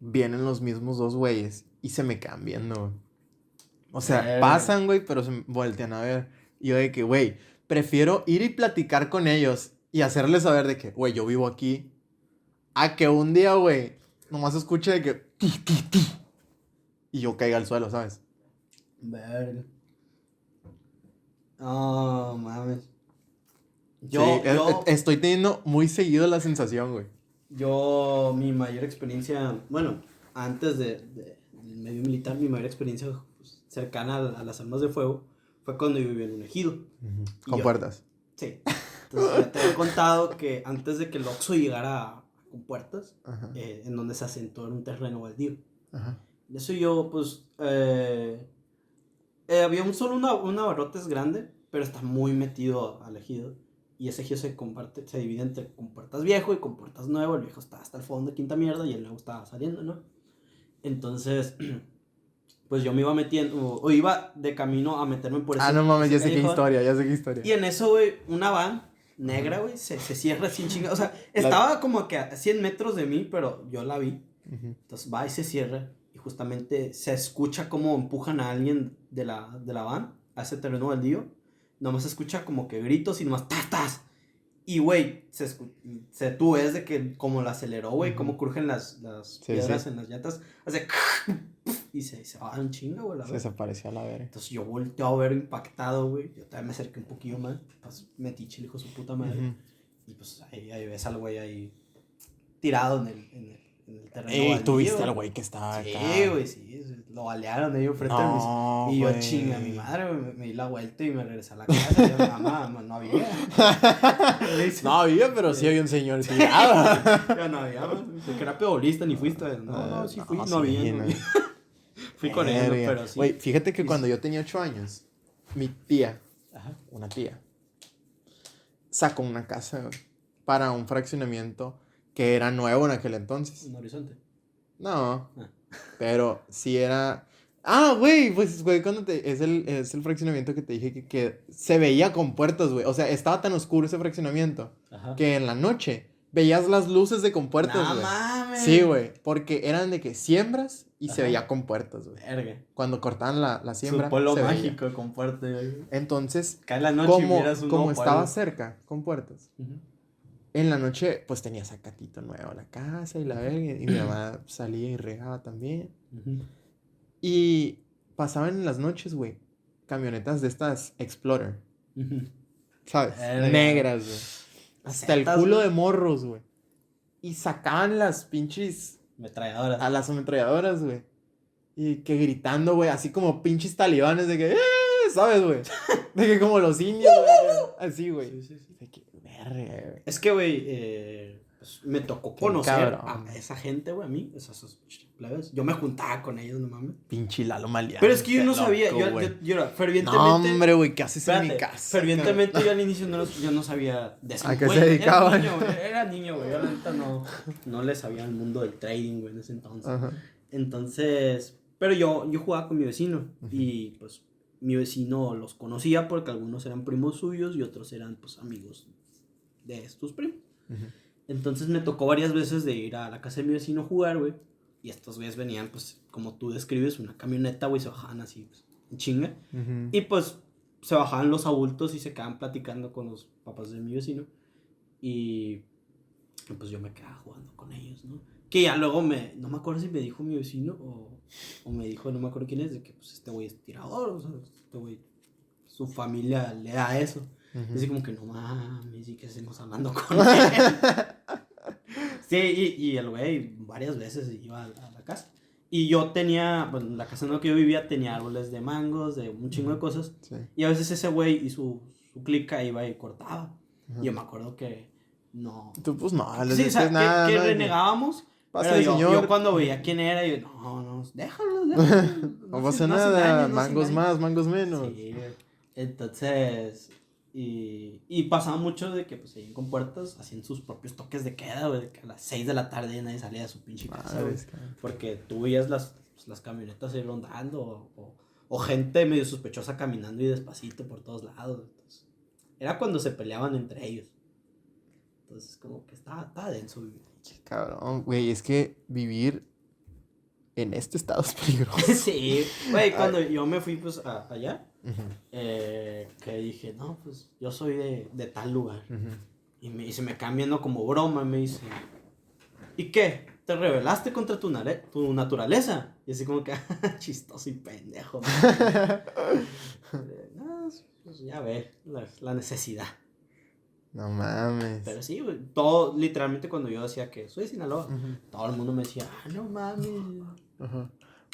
vienen los mismos dos güeyes y se me quedan viendo, güey. O sea, Verga. pasan, güey, pero se voltean a ver. Y yo de que, güey, prefiero ir y platicar con ellos y hacerles saber de que, güey, yo vivo aquí. A que un día, güey, nomás escuche de que... "Ti, ti, ti", Y yo caiga al suelo, ¿sabes? Verga. Oh, mames. Yo, Sí, yo, estoy teniendo muy seguido la sensación, güey. yo, mi mayor experiencia, bueno, antes de, de- del medio militar, mi mayor experiencia pues, cercana a, a las armas de fuego fue cuando yo vivía en un ejido. Con yo- puertas. Sí. Entonces, te he contado que antes de que el Oxxo llegara a- con puertas, eh, en donde se asentó en un terreno baldío. Ajá. Eso yo, pues, eh, eh, había un solo una, un abarrotes grande, pero está muy metido al ejido. Y ese ejido se comparte, se divide entre compuertas viejo y compuertas nuevo. El viejo está hasta el fondo, quinta mierda, y el nuevo está saliendo, ¿no? Entonces, pues yo me iba metiendo, o, o iba de camino a meterme por ese Ah, no mames, ya sé qué historia, ya sé qué historia. Y en eso, güey, una van negra, güey, se, se cierra sin chinga. O sea, estaba como que a 100 metros de mí, pero yo la vi. Ujú. Entonces va y se cierra y justamente se escucha como empujan a alguien de la, de la van a ese terreno baldío. Nomás se escucha como que gritos y nomás ¡tas, Y, güey, se, se tú ves de que como la aceleró, güey, Ujú. cómo crujen las, las Sí, piedras sí. en las llantas. Hace y se, se va en chinga, güey, Se desapareció a la verga. Entonces yo volteo a ver impactado, güey. Yo también me acerqué un poquillo más. Pues metí chile, hijo su puta madre. Ujú. Y pues ahí, ahí ves al güey ahí tirado en el, en el, en el terreno. Ey, tú baldío, viste al güey que estaba Sí, acá. güey, sí. sí, Lo balearon enfrente de No, mis. Y yo chinga, mi madre, güey, me, me di la vuelta y me regresé a la casa. Y yo, mamá, mamá, no había. No había, pero sí había un señor tirado. yo no había, güey. que era pebolista, ni fuiste. No, no, sí fui, no, sí, había. no no. había. Fui corriendo, Verga. pero sí. Güey, fíjate que Sí, cuando yo tenía 8 años, mi tía, Ajá. una tía, sacó una casa, güey, para un fraccionamiento que era nuevo en aquel entonces. Un horizonte. No, Ah. pero sí era... Ah, güey, pues, güey, cuando te... Es el, es el fraccionamiento que te dije que, que se veía con puertas, güey. O sea, estaba tan oscuro ese fraccionamiento Ajá. que en la noche veías las luces de compuertas, No güey. mames. Sí, güey, porque eran de que siembras y se Ajá. veía con puertas, güey. Cuando cortaban la, la siembra. Su se veía. mágico con puerta. güey. Entonces, Cae la noche y como, miras un como estaba cerca, con puertas, Ujú. En la noche, pues tenía sacatito nuevo la casa y la verga. Y mi mamá salía y regaba también. Y pasaban en las noches, güey, camionetas de estas Explorer. ¿sabes? Verga. Negras, güey. Hasta el culo de morros, güey. Y sacaban las pinches Metralladoras. a las ametralladoras, güey. Y que gritando, güey, así como pinches talibanes de que, "Eh", ¿sabes, güey? De que como los indios, güey. Así, güey. Sí, sí, sí. De que, verga. Es que, güey, eh, pues, me tocó conocer a esa gente, güey, a mí, esas, esas plebes. Yo me juntaba con ellos, no mames. Pinche Lalo Maliano. Pero es que yo no sabía, yo, yo, yo era fervientemente... No, hombre, güey, ¿qué haces en mi Espérate, casa? fervientemente yo al inicio no, los- yo no sabía de. ¿A qué se dedicaban? Era niño, güey, era niño, güey. Yo la neta no, no le sabía el mundo del trading, güey, en ese entonces. Ajá. Entonces, pero yo, yo jugaba con mi vecino y pues mi vecino los conocía porque algunos eran primos suyos y otros eran pues amigos de estos primos. Entonces me tocó varias veces de ir a la casa de mi vecino a jugar, güey. Y estos güeyes venían, pues, como tú describes, una camioneta, güey, se bajaban así, pues, en chinga. Ujú. Y pues se bajaban los adultos y se quedaban platicando con los papás de mi vecino. Y y, pues yo me quedaba jugando con ellos, ¿no? Que ya luego me, no me acuerdo si me dijo mi vecino o, o me dijo, no me acuerdo quién es, de que pues este güey es tirador, o sea, este güey, su familia le da eso. Ujú. Y así como que no mames, y que seguimos hablando con él. sí, y, y el güey varias veces iba a, a la casa. Y yo tenía, pues la casa en la que yo vivía tenía árboles de mangos, de un chingo de cosas. Sí. Y a veces ese güey y su, su clica iba y cortaba. Ajá. Y yo me acuerdo que no. Tú, pues no, les Sí, o sea, nada. que, que ¿no? renegábamos. Pero yo, señor. yo cuando veía quién era, yo, no, no, déjalo, déjalo. No se- pasa nada, engañen, no mangos engañen". más, mangos menos. Sí, entonces, y, y pasaba mucho de que pues seguían con puertas, hacían sus propios toques de queda, güey, de que a las 6 de la tarde nadie salía de su pinche casa, güey. Porque tú veías las, pues, las camionetas ahí rondando, o, o, o gente medio sospechosa caminando y despacito por todos lados. Entonces, era cuando se peleaban entre ellos. Entonces, como que estaba, estaba denso vivir. Qué Cabrón, güey, es que vivir en este estado es peligroso. sí, güey, cuando yo me fui pues a- allá, Eh, que dije, no, pues yo soy de, de tal lugar. Y, me, y se me quedan viendo como broma, me dice, ¿y qué? ¿Te rebelaste contra tu, tu naturaleza? Y así como que, chistoso y pendejo. No, pues ya ve, la, la necesidad. No mames. Pero sí, güey, todo, literalmente cuando yo decía que soy de Sinaloa, todo el mundo me decía, ah, no mames, ajá.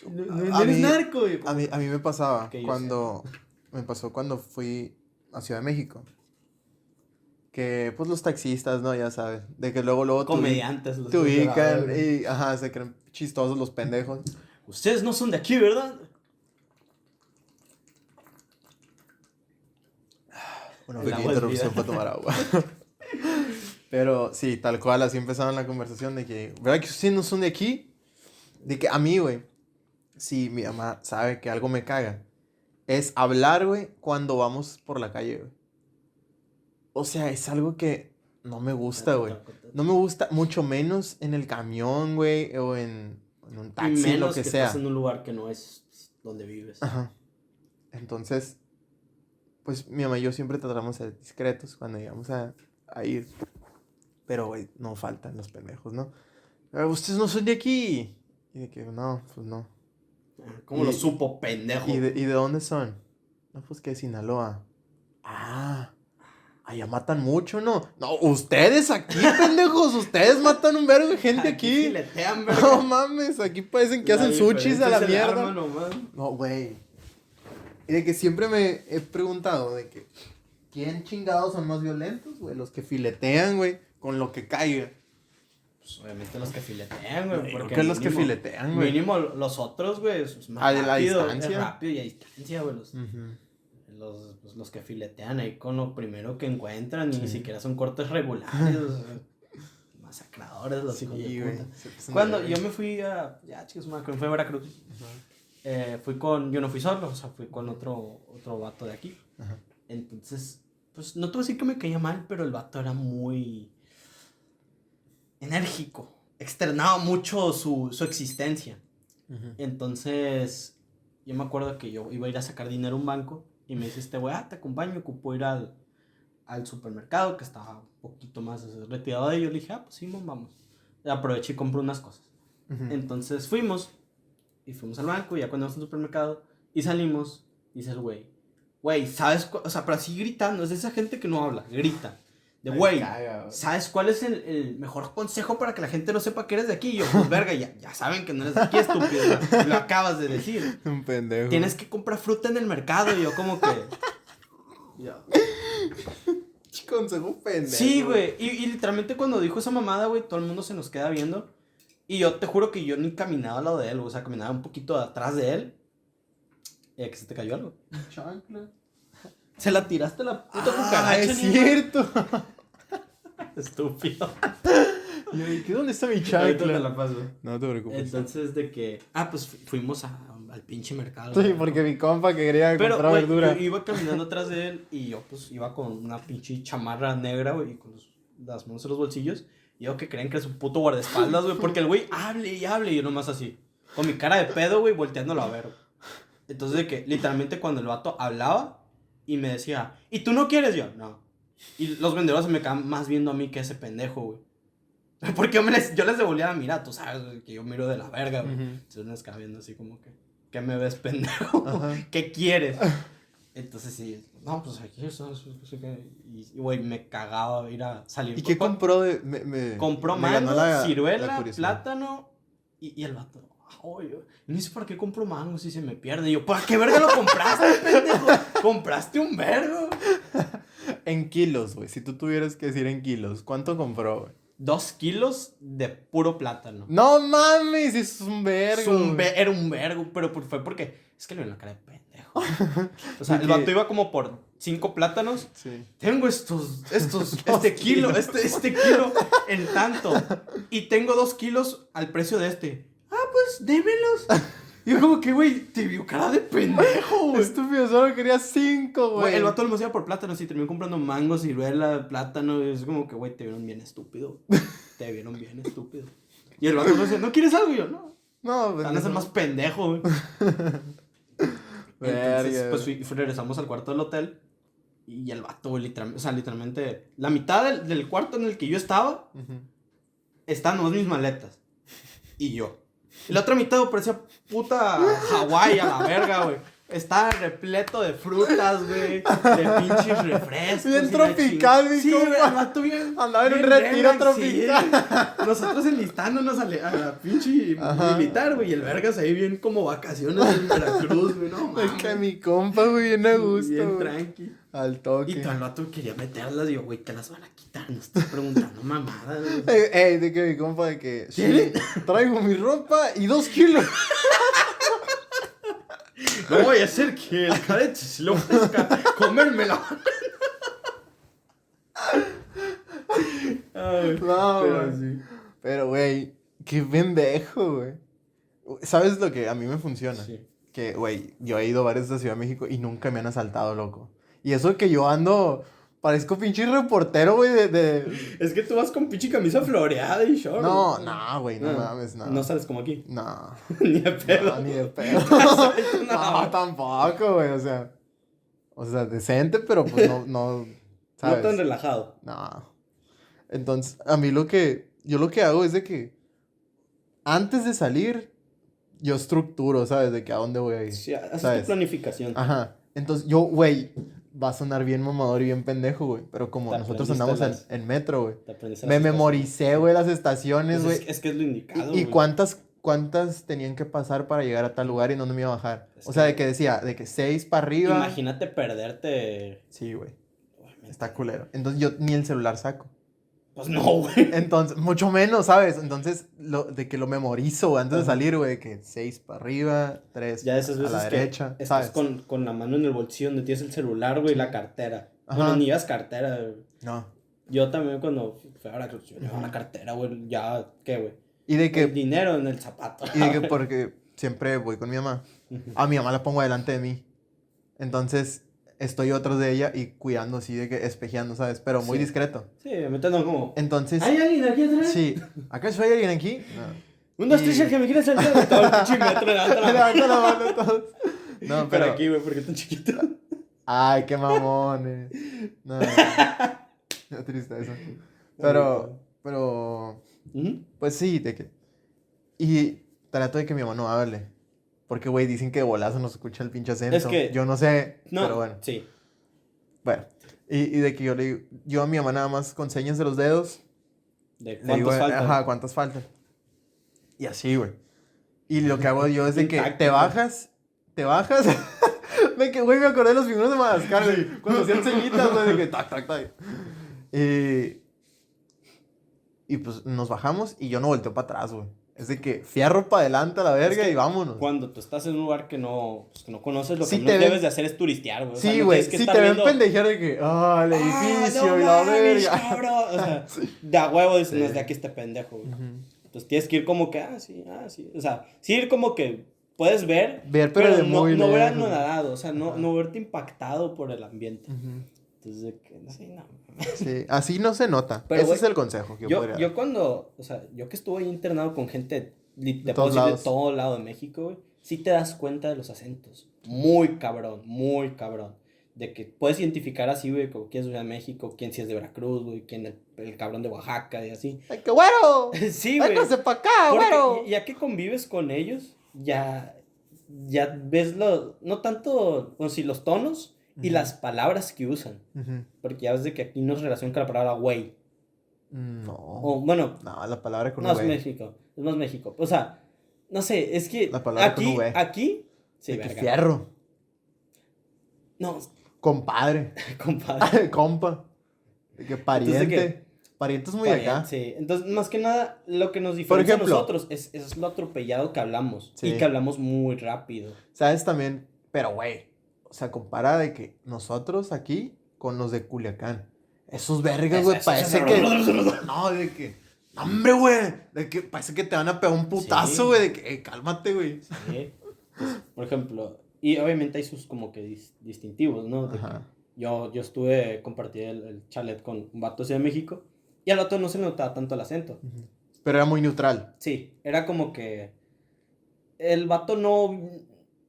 no, no A eres mí- narco, güey. A mí, a mí me pasaba cuando. Me pasó cuando fui a Ciudad de México. Que, pues, los taxistas, ¿no? Ya sabes. De que luego, luego Comediantes. los te ubican y, ajá, se creen chistosos los pendejos. Ustedes no son de aquí, ¿verdad? Una El pequeña interrupción para tomar agua. Pero sí, tal cual, así empezaban la conversación de que, ¿verdad que ustedes no son de aquí? De que a mí, güey, si mi mamá sabe que algo me caga, es hablar, güey, cuando vamos por la calle, güey. O sea, es algo que no me gusta, güey. No me gusta, mucho menos en el camión, güey, o en, en un taxi, menos lo que, que sea. estás en un lugar que no es donde vives. Ajá. Entonces, pues mi mamá y yo siempre tratamos de ser discretos cuando íbamos a, a ir. Pero, güey, no faltan los pendejos, ¿no? "Ah, Ustedes no son de aquí. Y de que, no, pues no. ¿Cómo Y- lo supo, pendejo? ¿Y de, ¿Y de dónde son? No, pues que de Sinaloa. Ah, allá matan mucho, ¿no? No, ustedes aquí, pendejos. Ustedes matan un vergo de gente aquí. filetean, verga. No mames, aquí parecen que La hacen sushis a la mierda. arma. No, güey. Y de que siempre me he preguntado de que ¿quién chingados son más violentos, güey? Los que filetean, güey, con lo que caiga. Pues obviamente los que filetean, güey. Porque que los que mínimo- filetean, güey. Mínimo los otros, güey, es más A la rápido. distancia. Es rápido y a distancia, güey. Los, los, pues, los que filetean ahí con lo primero que encuentran. Y ni Sí. siquiera son cortes regulares. o sea, masacradores los Sí, hijos de puta. Cuando yo me fui a. Ya, chicos, me fui a Veracruz. eh, fui con. Yo no fui solo, o sea, fui con otro, otro vato de aquí. Entonces, pues no te voy a decir que me caía mal, pero el vato era muy enérgico. Externaba mucho su, su existencia. Entonces, yo me acuerdo que yo iba a ir a sacar dinero a un banco y me dice este güey, ah, te acompaño, me ocupó ir al, al supermercado que estaba un poquito más retirado de ello. Le dije, ah, pues sí, vamos. Aproveché y compré unas cosas. Entonces fuimos y fuimos al banco, y ya cuando íbamos al supermercado y salimos, dice el güey, güey, ¿sabes? cu-?" O sea, pero así gritando, es de esa gente que no habla, grita. De güey. ¿sabes cuál es el, el mejor consejo para que la gente no sepa que eres de aquí? Y yo, pues verga, ya, ya saben que no eres de aquí, estúpido. Lo, lo acabas de decir. Un pendejo. Tienes que comprar fruta en el mercado. Y yo, como que. Yo, Consejo pendejo. Sí, güey. Y, y literalmente cuando dijo esa mamada, güey, todo el mundo se nos queda viendo. Y yo te juro que yo ni caminaba al lado de él, güey, o sea, caminaba un poquito atrás de él. Eh, que se te cayó algo. Chancla. Se la tiraste la puta Ah, cucaracha. es niño. cierto. Estúpido. Yo dije, ¿dónde está mi chancla? la paso. No te preocupes. Entonces, de que. Ah, pues fu- fuimos a- al pinche mercado. Sí, güey. porque mi compa que quería Pero, comprar güey, verdura. yo iba caminando atrás de él y yo, pues, iba con una pinche chamarra negra, güey, y con los- las manos en los bolsillos. Y yo que creen que es un puto guardaespaldas, güey, porque el güey hable y hable y yo nomás así, con mi cara de pedo, güey, volteándolo a ver. güey. Entonces, de que literalmente cuando el vato hablaba y me decía, ¿y tú no quieres yo? No. Y los vendedores se me quedan más viendo a mí que ese pendejo, güey. Porque yo, me les, yo les devolvía la mirada, tú sabes, güey, que yo miro de la verga, güey. Ujú. Entonces me quedaba viendo así como que, ¿qué me ves, pendejo? Ajá. ¿Qué quieres? Entonces sí, no, pues aquí que- Y, güey, me cagaba ir a salir. ¿Y qué compró de.? Me, me- Compró me mango, la- la ciruela, curiosidad. plátano y, y el vato. trabajo, yo. No sé para qué compro mangos si se me pierde. Y yo, ¿para qué verga lo compraste, pendejo? Compraste un vergo. En kilos, güey. Si tú tuvieras que decir en kilos, ¿cuánto compró, güey? Dos kilos de puro plátano. No mames, es un vergo. Es un era un vergo, pero por- fue porque. Es que le vi la cara de pendejo. O sea, ¿Y el vato iba como por cinco plátanos. Sí. Tengo estos, estos, este kilo, kilos. este, este kilo en tanto. Y tengo dos kilos al precio de este. Ah, pues démelos. Y yo como que, güey, te vio cara de pendejo, güey. Estúpido, solo quería cinco, Güey, güey. el vato lo hacía por plátanos y terminó comprando mango, ciruela, plátano. Es como que, güey, te vieron bien estúpido. Te vieron bien estúpido. Y el vato lo decía, ¿no quieres algo? Y yo, no. No, Van a ser más pendejo, güey. Entonces, pues güey. fui- regresamos al cuarto del hotel. Y el vato, güey, literalmente, o sea, literalmente, la mitad del, del cuarto en el que yo estaba, Ujú. estaban nomás mis maletas. Y yo. Y la otra mitad parecía puta Hawái a la verga, güey. Estaba repleto de frutas, güey. De pinches refrescos. Bien la tropical, mi Sí, güey, bien. Andaba en un retiro sí. tropical. Nosotros enlistándonos a, le- a la pinche Ajá. militar, güey. Y el vergas ahí bien como vacaciones en Veracruz, güey. No, Es que mi compa, güey, bien a gusto, Bien tranqui. Al toque. Y todo el vato quería meterlas. Y yo, güey, te las van a quitar. No estás preguntando mamadas. Ey, ey, de que mi compa, de que. Sí, traigo mi ropa y dos kilos. No voy a hacer que el cadete se le ofrezca comérmela. Ay, No, pero güey. sí. Pero, güey, qué pendejo, güey. ¿Sabes lo que a mí me funciona? Sí. Que, güey, yo he ido varias veces a Ciudad de México y nunca me han asaltado, loco. Y eso que yo ando, parezco pinche reportero, güey, de, de... Es que tú vas con pinche camisa floreada y short. No, no, güey, no mames, no. No sales como aquí. No, Ni de pedo. no, ni de pedo. No. no, tampoco, güey, o sea... O sea, decente, pero pues no, no, No ¿sabes? tan relajado. No. Entonces, a mí lo que. Yo lo que hago es de que. Antes de salir, yo estructuro, ¿sabes? De que a dónde voy a ir. Sí, haces tu planificación. Ajá. Entonces, yo, güey, va a sonar bien mamador y bien pendejo, güey. Pero como nosotros andamos en, las- en metro, güey. Me memoricé, güey, las estaciones, Pues güey. es, es que es lo indicado. y y güey. cuántas, cuántas tenían que pasar para llegar a tal lugar y en dónde me iba a bajar. Es O sea, que- de que decía, de que seis para arriba. Imagínate perderte. Sí, güey. Está culero. Entonces yo ni el celular saco. Pues no, güey. Entonces, mucho menos, ¿sabes? Entonces, lo, de que lo memorizo antes de salir, güey, que seis para arriba, tres Ya esas a veces la que derecha, estás con, con la mano en el bolsillo donde tienes el celular, güey, y la cartera. Ajá. Bueno, ni llevas cartera, güey. No. Yo también cuando fui a Veracruz, yo llevaba la cartera, güey, ya, ¿qué, güey? Y de El que, dinero en el zapato. y de que porque siempre voy con mi mamá, a mi mamá la pongo delante de mí. Entonces, estoy otros de ella y cuidando así, de que espejeando, ¿sabes? Pero muy Sí. discreto. Sí, metiendo como... Entonces, ¿Hay alguien aquí atrás? sí, ¿acaso hay alguien aquí? No. Un, dos, Y- que me quiere saltar. Todo el pinche metro levanta la mano. Levanta la mano todos. No, Pero pero... aquí, güey, ¿por qué tan chiquito? Ay, qué mamones. No. Qué triste eso. Pero, pero, pues sí, de que. Y trato de que mi mamá no hable. Porque, güey, dicen que de bolazo no se escucha el pinche acento. Es que- Yo no sé, No, pero bueno. sí. Bueno. Y, y de que yo le digo, yo a mi mamá nada más con señas de los dedos, ¿De le digo, cuántos faltan? ajá, ¿cuántas faltan? Y así, güey. Y lo que hago yo es de que te bajas, te bajas. de que, güey, me acordé de los figuros de Madagascar, güey. Cuando hacían ceñitas, güey, de que tac, tac, tac. Y, y pues nos bajamos y yo no volteo para atrás, güey. Es de que fierro para adelante a la verga que y vámonos. Cuando tú estás en un lugar que no, pues, que no conoces, lo que no ven- debes de hacer es turistear, güey. O sea, Sí, no güey, que si te ven viendo, pendejear de que, ah, el "Ah, edificio no y la verga. cabrón". O sea, de a huevo dices, no es Sí. de aquí este pendejo, güey. Entonces tienes que ir como que, ah, sí, ah, sí. O sea, sí ir como que puedes ver, Ver, pero, de no, muy no ver anonadado, o sea, no, no verte impactado por el ambiente. Ujú. Entonces, de que, sí, no. Sí, así no se nota. Pero, Ese es el consejo que yo, Yo, podría yo dar. cuando, o sea, yo que estuve ahí internado con gente De te todos lados. de todo lado de México, güey, sí te das cuenta de los acentos. Muy cabrón, muy cabrón. De que puedes identificar así, güey, como quién es de México, quién sí es de Veracruz, güey, quién el, el cabrón de Oaxaca y así. ¡Ay, qué güero! sí, güey. ¡Véngase para acá, Porque güero! ya- que convives con ellos, ya, ya ves lo, no tanto, bueno, sí, los tonos y las palabras que usan. Porque ya ves de que aquí nos relacionan con la palabra güey. No. O bueno, No, la palabra con no es güey. México, es más México. O sea, No sé, es que. La palabra con aquí, V. aquí. Sí, de que verga. fierro. No, Compadre. compadre. Compa. De que pariente. Entonces, ¿de Pariente es muy bien, acá. Sí, entonces más que nada lo que nos diferencia ejemplo- a nosotros es, es lo atropellado que hablamos Sí. y que hablamos muy rápido. ¿Sabes también? Pero, güey. O sea, compara de que nosotros aquí con los de Culiacán. Esos vergas, güey, parece que. No, de que. Hombre, güey. De que parece que te van a pegar un putazo, Sí. güey. De que, eh, cálmate, güey. Sí. Pues, por ejemplo, y obviamente hay sus como que dis- distintivos, ¿no? De que Ajá. yo, yo estuve, compartí el, el chalet con un vato de México y al vato no se le notaba tanto el acento. Pero era muy neutral. Sí, era como que el vato no,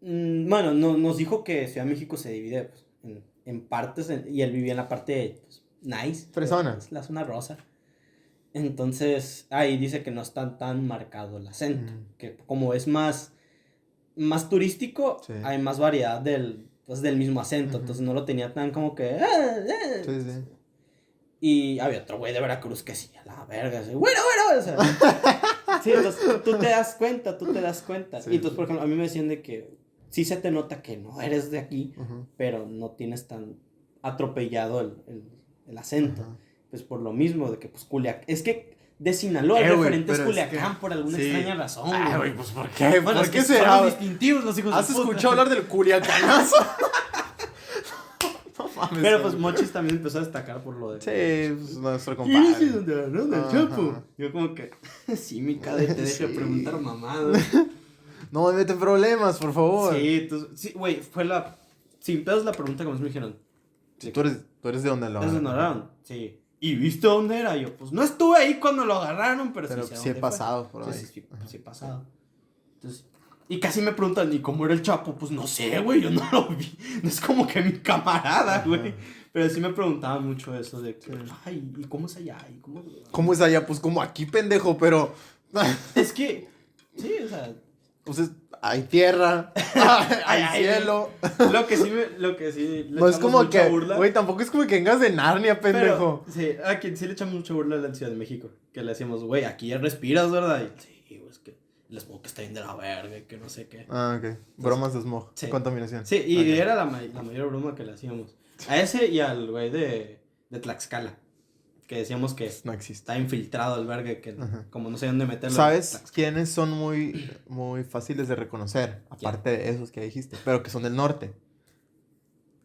bueno, no, nos dijo que Ciudad de México se divide pues, en, en partes en- y él vivía en la parte pues, nice. Fresona. pues, la zona rosa. Entonces, ahí dice que no está tan marcado el acento, Ujú. que como es más, más turístico, Sí. hay más variedad del, pues, del mismo acento, entonces no lo tenía tan como que... "Ah, ah". Sí, sí. Y había otro güey de Veracruz que sí, a la verga, así, bueno, bueno, o sea. sí, entonces tú te das cuenta, tú te das cuenta. Y entonces, por ejemplo, a mí me decían de que sí se te nota que no eres de aquí, pero no tienes tan atropellado el, el, el acento. Pues por lo mismo, de que pues Culiacán. Es que de Sinaloa el Eh, güey, referente es es Culiacán que- por alguna sí. extraña razón. Ay, güey, pues ¿por qué? Bueno, ¿Por es qué que será? son distintivos los hijos ¿Has de escuchado hablar del culiacanazo? no mames. Pero pues Mochis también empezó a destacar por lo de. Sí, pues nuestro ¿Y ese compadre. donde agarraron Ajá. Chapo? Yo como que, sí, mi cadete, de Sí. preguntar mamadas. No me meten problemas, por favor. Sí, entonces, sí, güey, fue la, sin pedos la pregunta que más me dijeron. Si tú eres, tú eres de donde lo ¿Te agarraron. agarraron? Sí. ¿Y viste dónde era? Yo, pues no estuve ahí cuando lo agarraron, pero, Pero sí sí he fue. pasado por ahí. Sí, sí, sí, sí he pasado. Entonces, y casi me preguntan, ¿y cómo era el Chapo? Pues no sé, güey, yo no lo vi. No es como que mi camarada, güey. Pero sí me preguntaban mucho eso de que, ay, ¿y cómo es allá? ¿Y cómo... ¿Cómo es allá? Pues como aquí, pendejo, pero. Es que, sí, o sea, Pues es- hay tierra, hay ay, cielo. lo que sí me, lo que sí le No es echamos como mucha que. burla, Güey, tampoco es como que vengas de Narnia, pendejo. Pero, sí, a quien sí le echamos mucha burla a la Ciudad de México. Que le decíamos, güey, aquí ya respiras, ¿verdad? Y, sí, güey, es que el smoke está bien de la verga, que no sé qué. Ah, ok. Bromas de smog. Sí. Contaminación. Sí, y era la, ma- la mayor broma que le hacíamos. A ese y al güey de, de Tlaxcala. Que decíamos que No existe. está infiltrado el verga, que Ajá. como no sé dónde meterlo. ¿Sabes quiénes son muy, muy fáciles de reconocer? Aparte de esos que dijiste, pero que son del norte.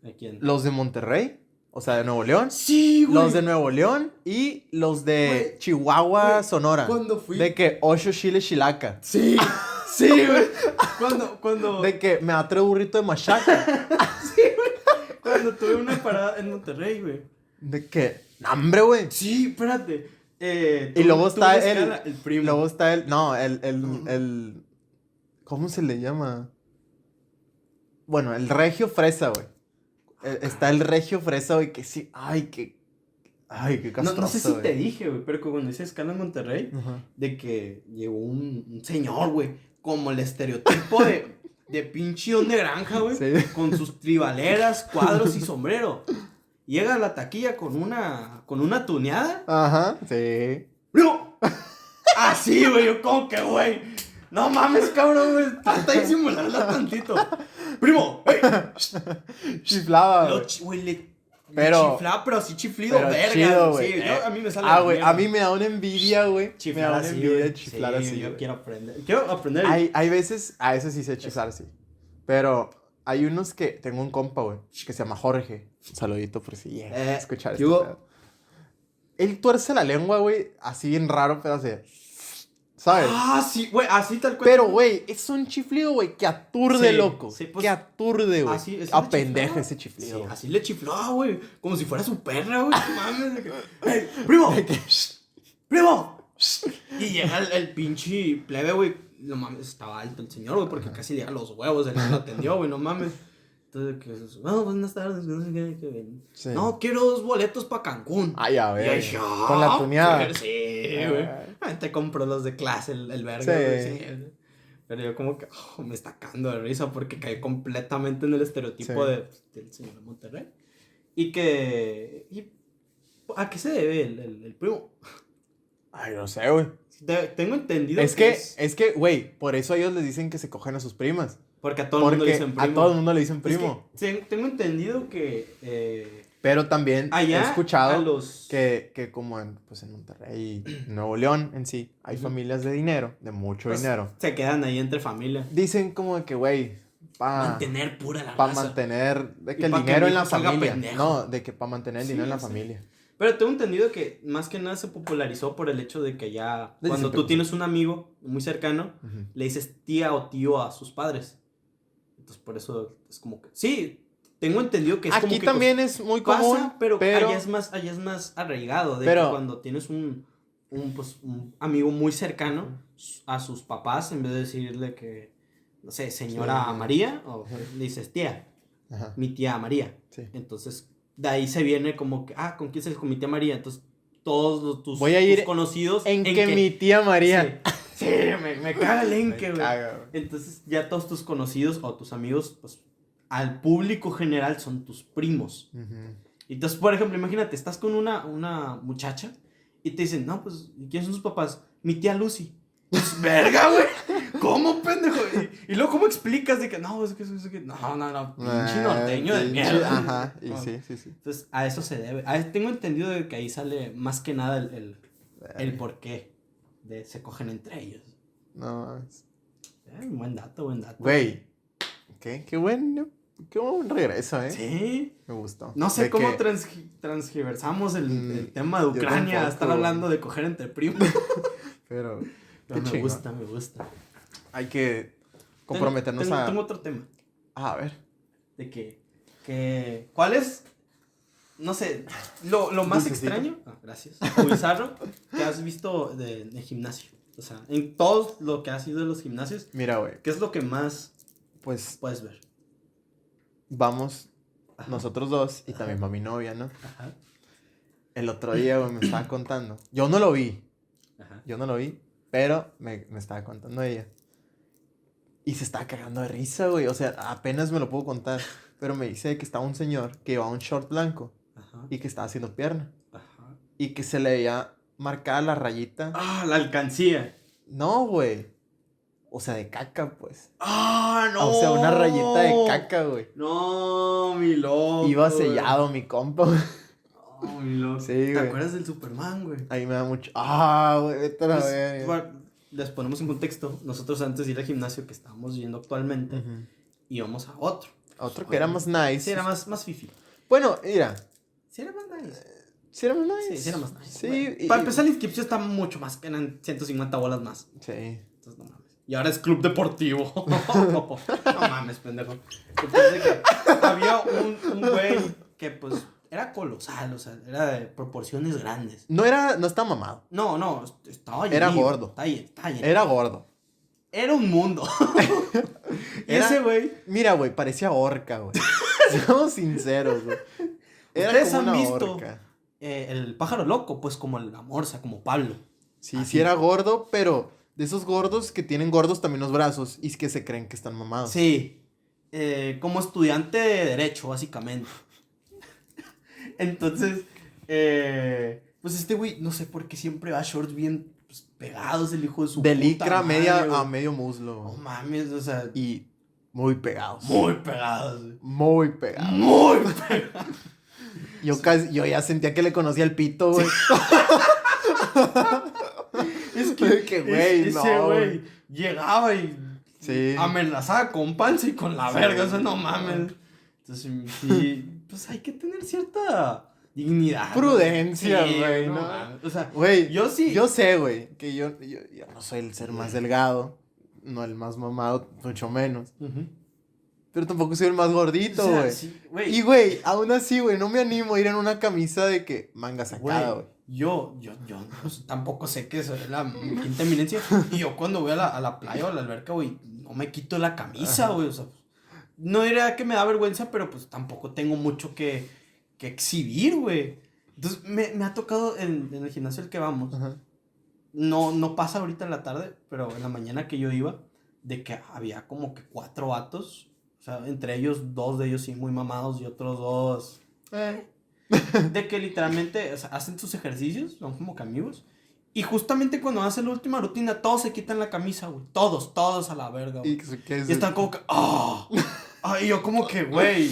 ¿A quién? Los de Monterrey, o sea, de Nuevo León. Sí, güey. Los de Nuevo León y los de Güey, Chihuahua, güey, Sonora. Cuando fui. De que Osho, Chile, Chilaca. Sí, sí, güey. Cuando, cuando. De que me atrae burrito de machaca. Cuando tuve una parada en Monterrey, güey. De que, "No, hombre, güey. Sí, espérate. Eh, Y luego está el, el primo. Luego está el. No, el, el, el. ¿Cómo se le llama? Bueno, el regio fresa, güey. Eh, Está el regio fresa, güey, que sí. Ay, que. Ay, qué no, castroso. no sé si te dije, güey, pero que cuando hice escala en Monterrey, de que llegó un, un señor, güey, como el estereotipo de, de pinche don de granja, güey, Sí. con sus tribaleras, cuadros y sombrero. Llega a la taquilla con una, con una tuneada. Ajá, sí. ¡No! Así, güey, yo como que, güey. No mames, cabrón, güey. Trata de disimularla tantito. Primo, ey, Chiflaba, güey. le, Pero- chiflaba, pero así chiflido, pero verga. chido. Sí, yo- a mí me sale. Ah, güey, a mí me da una envidia, güey. Me da una así, envidia güey. chiflar Sí, así. Yo quiero aprender. Quiero aprender. Hay, hay veces, a veces sí sé chiflar así. Pero hay unos que tengo un compa, güey, que se llama Jorge. Un saludito por si llega Eh, a escuchar pedo. Él tuerce la lengua, güey, así bien raro, pero así. ¿Sabes? Ah, sí, güey, así tal cual. pero, güey, es un chiflido, güey, que aturde, Sí, loco. sí, pues, que aturde, güey. Así, así Apendeja chiflaba. ese chiflido. Sí, así le chiflaba, güey. Como si fuera su perra, güey. Mames. de que, "Ey, primo, primo. Y llega el, el pinche plebe, güey. No mames, estaba alto el señor, güey, porque casi llega a los huevos. El que lo atendió, güey, no mames. Entonces, que es, no, buenas tardes, no sé qué. que- Sí. No, quiero dos boletos para Cancún. Ay, a ver. "Ah, Con la tuneada. pero Sí, güey. Ah, Te compró los de clase, el, el verga, Sí. güey, sí. Pero yo como que oh, me está cagando de risa porque caí completamente en el estereotipo Sí. de, pues, del señor de Monterrey. Y que... y- ¿A qué se debe el, el, el primo? Ay, no sé, güey. Te- tengo entendido Es que, es que, güey, por eso ellos les dicen que se cogen a sus primas. Porque a todo el mundo le dicen primo. a todo el mundo le dicen Es primo. que ten- tengo entendido que eh, Pero también allá he escuchado los... que, que como en, pues en Monterrey y Nuevo León en sí, hay familias de dinero, de mucho pues, dinero. Se quedan ahí entre familia. Dicen como de que, güey, para Mantener pura la pa raza. mantener de que el que dinero en la familia. pendejo. No, de que para mantener el Sí, dinero en la familia. Pero tengo entendido que más que nada se popularizó por el hecho de que ya Desde cuando tú tienes un amigo muy cercano, Ujú. le dices tía o tío a sus padres. Entonces por eso es como que... Sí, tengo entendido que es como Aquí que también es muy pasa, común, pero, pero, allá, es más, allá es más arraigado. De Pero- que cuando tienes un, un, pues, un amigo muy cercano a sus papás, en vez de decirle que, no sé, señora Sí. María, o le dices tía, Ajá, mi tía María. sí. Entonces, de ahí se viene como que, ah, ¿con quién se con mi tía María? Entonces, todos los- tus, Voy a ir tus conocidos. En, que, mi tía María. Sí, sí, me, me caga el enque, güey. Entonces, ya todos tus conocidos o tus amigos, pues, al público general son tus primos. Entonces, por ejemplo, imagínate, estás con una, una muchacha y te dicen, no, pues, ¿y ¿quiénes son sus papás? Mi tía Lucy. Pues, verga, güey. ¿Cómo, pendejo? Y, y luego, ¿cómo explicas de que no, es que, es que, no, no, no, pinche Ah, norteño de mierda? Ajá, y No. sí, sí, sí. Entonces, a eso se debe. A- tengo entendido de que ahí sale más que nada el, el, el por qué de se cogen entre ellos. No, es- Eh, buen dato, buen dato. güey. ¿Qué? Qué buen, qué buen regreso, ¿eh? Sí. Me gustó. No sé De cómo que- transgi- transgiversamos el, Mm, el tema de Ucrania a tampoco, estar hablando de coger entre primos. Pero me gusta, me gusta. Hay que comprometernos tengo, a... Tengo otro tema. Ah, a ver. De que, que... ¿Cuál es? No sé, lo, lo más Dulcecito. extraño, ah, gracias, o bizarro que has visto de, de gimnasio. O sea, en todo lo que has ido de los gimnasios, Mira, güey. ¿qué es lo que más Pues puedes ver? vamos Ajá. nosotros dos y también va mi novia, ¿no? Ajá, El otro día, güey, me estaba contando. Yo no lo vi. ajá. Yo no lo vi. Pero me, me estaba contando ella. Y se estaba cagando de risa, güey. O sea, apenas me lo puedo contar. Pero me dice que estaba un señor que llevaba un short blanco Ajá. y que estaba haciendo pierna. Ajá. Y que se le veía marcada la rayita. Ah, la alcancía. No, güey. O sea, de caca, pues. Ah, no. O sea, una rayita de caca, güey. No, mi loco. Iba güey. sellado mi compa, güey. No, mi loco. Sí, ¿Te güey. acuerdas del Superman, güey? Ahí me da mucho. Ah, güey, vete a la Pues, verga. Les ponemos en contexto. Nosotros antes de ir al gimnasio que estábamos yendo actualmente, Ujú. íbamos a otro. Otro que era más nice. Sí, era más, más fifi. Bueno, mira. Sí, era más nice. Sí, era más nice. Sí, sí, era más nice. Sí. Bueno, y- Para empezar, la inscripción está mucho más, eran 150 bolas más. Sí. Entonces, no mames. Y ahora es club deportivo. no mames, pendejo. Entonces, que había un, un güey que, pues, era colosal, o sea, era de proporciones grandes. No era, no está mamado. No, no, estaba Era lleno, gordo. Está lleno, está lleno. Era gordo. Era un mundo. Era- ese güey, Mira, güey, parecía orca, güey. Seamos sinceros, güey. Era Ustedes como han una visto- orca. eh, el pájaro loco, pues como la morsa, como Pablo. Sí, Así. sí era gordo, pero de esos gordos que tienen gordos también los brazos y que se creen que están mamados. Sí, eh, como estudiante de derecho, básicamente. Entonces, eh, pues este güey, no sé por qué siempre va a shorts bien pues, pegados, el hijo de su De puta licra madre, media güey. a medio muslo. No mames, o sea, Y muy pegados. muy pegados. güey. Muy pegados. Muy pegados. Yo, casi, yo ya sentía que le conocía el pito, güey. Es Que, que güey, es- no, ese güey. güey llegaba y Sí. amenazaba con panza y con la verga, o sea, no mames. Entonces, sí, pues hay que tener cierta dignidad. Prudencia, Sí, güey, no. O sea, Güey, yo sí. Yo sé, güey, que yo, yo, yo no soy el ser más delgado, no el más mamado, mucho menos. Pero tampoco soy el más gordito, O sea, güey. sí, güey. Y, güey, aún así, güey, no me animo a ir en una camisa de que manga sacada, Güey, yo, yo, yo pues, tampoco sé que es la quinta eminencia. Y yo cuando voy a la, a la playa o a la alberca, güey, no me quito la camisa, güey. O sea, no diría que me da vergüenza, pero pues tampoco tengo mucho que, que exhibir, güey. Entonces, me, me ha tocado en, en el gimnasio al que vamos. Ajá. No, no pasa ahorita en la tarde, pero en la mañana que yo iba, de que había como que cuatro vatos. O sea, entre ellos, dos de ellos sí muy mamados y otros dos. eh, de que literalmente o sea, hacen sus ejercicios, son como que amigos. Y justamente cuando hace la última rutina, todos se quitan la camisa, güey. Todos, todos a la verga, güey. Y, que- están como que, ¡ah! Ay, yo como que, güey,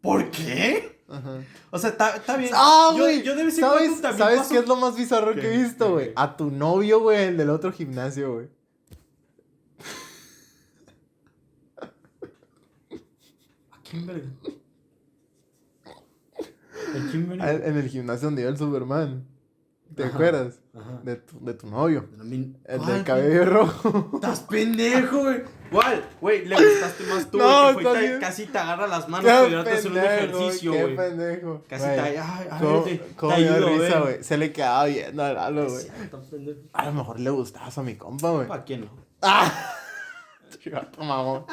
¿por qué? Ajá. O sea, está, bien. Ah, Yo- güey. Yo, de vez en ¿Sabes, cuando también ¿sabes paso- qué es lo más bizarro que he visto, ¿Qué, güey? A tu novio, güey, el del otro gimnasio, güey. ¿A quién, verga? ¿A quién, verga? En el gimnasio donde iba el Superman. ¿Te Ajá. acuerdas? Ajá. De tu, de tu novio. Mí- El ¿Cuál, del cabello rojo. Estás pendejo, güey. ¿Cuál? Güey, le gustaste más tú, No, güey. que fue te- casi te agarra las manos Qué para hacer un ejercicio, qué güey. pendejo. Casi Güey, te. Ay, ay, ¿Cómo, te, cómo te ayudo, risa, güey. Se le quedaba viendo al güey. A lo mejor le gustabas a mi compa, güey. ¿Para quién no? ¡Ah! Chivato mamón.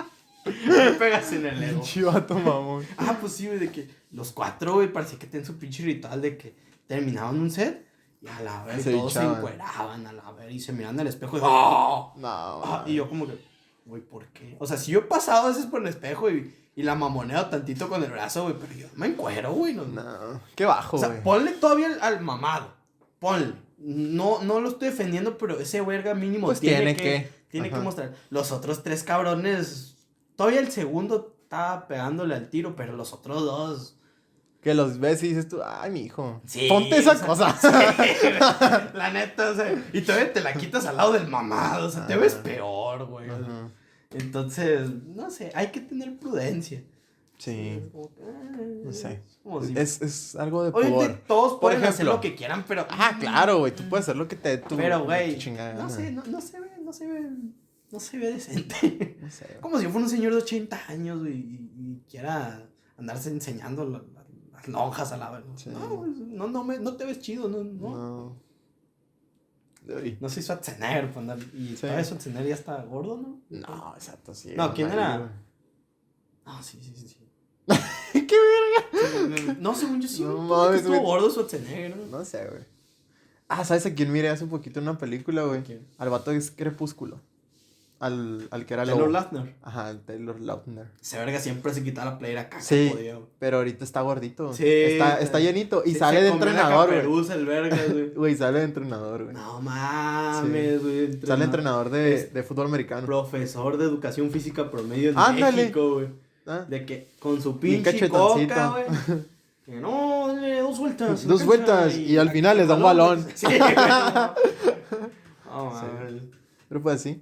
Me pegas en el ego. Chivato mamón. Ah, pues sí, güey, de que los cuatro, güey, parecía que tenían su pinche ritual de que terminaban un set y a la vez Se todos se encueraban, a la vez y se miraban al espejo y ¡ah! No. Ah, y yo como que, güey, ¿por qué? O sea, si yo he pasado a veces por el espejo y, y la mamoneo tantito con el brazo, güey, pero yo me encuero, güey. No, No. Qué bajo, O sea, güey. ponle todavía al, al mamado. Ponle. No, no lo estoy defendiendo, pero ese verga mínimo Pues tiene, tiene que, que. tiene que mostrar. Los otros tres cabrones. Todavía el segundo estaba pegándole al tiro, pero los otros dos. Que los ves y dices tú, ay, mi hijo. Sí, Ponte esa o sea, cosa. sí, la neta, o sea. Y todavía te la quitas al lado del mamado. O sea, te ves peor, güey. Entonces, no sé, hay que tener prudencia. Sí. No sé. si- Es, es algo de pudor. todos pueden hacer ejemplo. lo que quieran, pero. Ah, claro, güey. Tú puedes hacer lo que te tu. Pero, güey, no sé, no, no se ve, no se ve, no se ve decente. No sé. Como si fuera un señor de 80 años, güey, y, y quiera andarse enseñando la- lonjas a la. Sí. No, no, no, me, no te ves chido, no, no. No. Uy. No soy Schwarzenegger, andar, y Sí. todavía Schwarzenegger ya está gordo, ¿no? No, exacto, sí. No, ¿quién era? Ah, sí, sí, sí. sí. ¿Qué verga? No, según yo sí. No mames, estuvo güey. gordo Schwarzenegger, ¿no? No sé, güey. Ah, ¿sabes a quién miré hace poquito en una película, güey? ¿Quién? Al vato es Crepúsculo. Al, al que era Taylor. Lautner. Ajá, el Taylor Lautner. Ese verga siempre se quita la playera acá. Sí. güey. Pero ahorita está gordito. Sí, Está, está- llenito. Y Sí, sale se de entrenador, güey. caperuza, el verga, güey. Güey, sale de entrenador, güey. No mames, güey. Sale entrenador de, Es de fútbol americano. Profesor de educación física promedio en Ándale. México, güey. Ah, De que con su pinche coca, güey. Que no, dale dos vueltas. Dos vueltas, y al final les da un balón. Sí, güey. no. No, mames. Pero pues sí.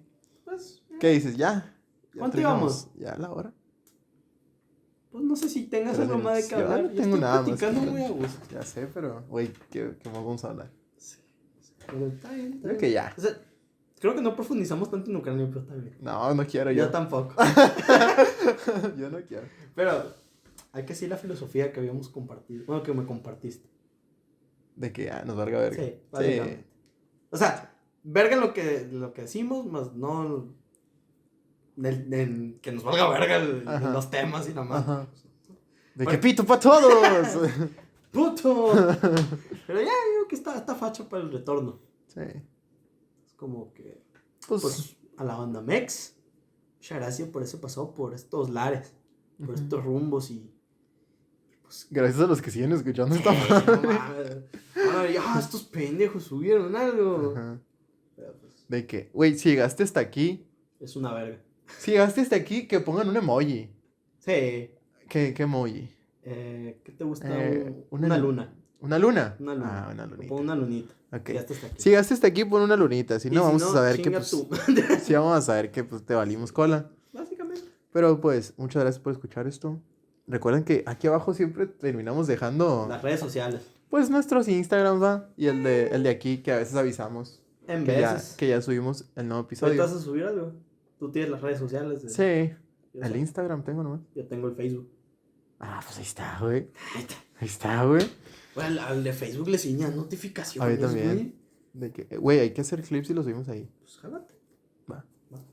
¿Qué dices? ¿Ya? ¿Ya ¿Cuánto terminamos? ¿Ya la hora? pues no sé si tengas algo más de que no hablar. Yo tengo estoy nada platicando muy a gusto. Ya sé, pero, güey, ¿qué, qué más vamos a hablar? Pero está bien, está Creo bien. que ya. O sea, creo que no profundizamos tanto en Ucrania, pero está bien. No, no quiero Yo yo. tampoco. yo no quiero. Pero hay que decir la filosofía que habíamos compartido. Bueno, que me compartiste. De que ya nos valga verga. Sí, básicamente. O sea, verga lo que, lo que decimos, más no. Del- del- que nos valga verga el- los temas y nada más. Ajá. De Bueno. que pito para todos. ¡Puto! Pero ya digo que está, está facho para el retorno. sí. Es como que. Pues, Pues a la banda Mex. Muchas gracias por ese pasado, por estos lares, por estos rumbos y. Pues, gracias a los que siguen escuchando esta Eh, madre. ah, estos pendejos subieron algo. Ajá. Pero, pues, De que, güey, si llegaste hasta aquí, es una verga. Si llegaste hasta aquí, que pongan un emoji. Sí. ¿Qué, qué emoji? Eh, ¿Qué te gusta? Eh, Un- una una, lu- luna. ¿Una luna? Una luna. Ah, una lunita. pongo una lunita. Ya aquí. Si llegaste hasta aquí, pon una lunita. Si no, vamos a saber que pues. Sí, vamos a saber que pues te valimos cola. Básicamente. Pero pues, muchas gracias por escuchar esto. Recuerden que aquí abajo siempre terminamos dejando Las redes sociales. pues nuestros Instagrams, va. Y el de, el de aquí que a veces avisamos En que ya, veces. que ya subimos el nuevo ¿Ahorita episodio. vas a subir algo? Tú tienes las redes sociales. de- Sí, Yo, el sé. Instagram tengo nomás. Yo tengo el Facebook. Ah, pues ahí está, güey. Ahí está. Ahí está, güey. Bueno, al, al de Facebook le enseñan notificaciones. A mí también. güey. De que, güey, hay que hacer clips y los subimos ahí. Pues jálate. Va. Va.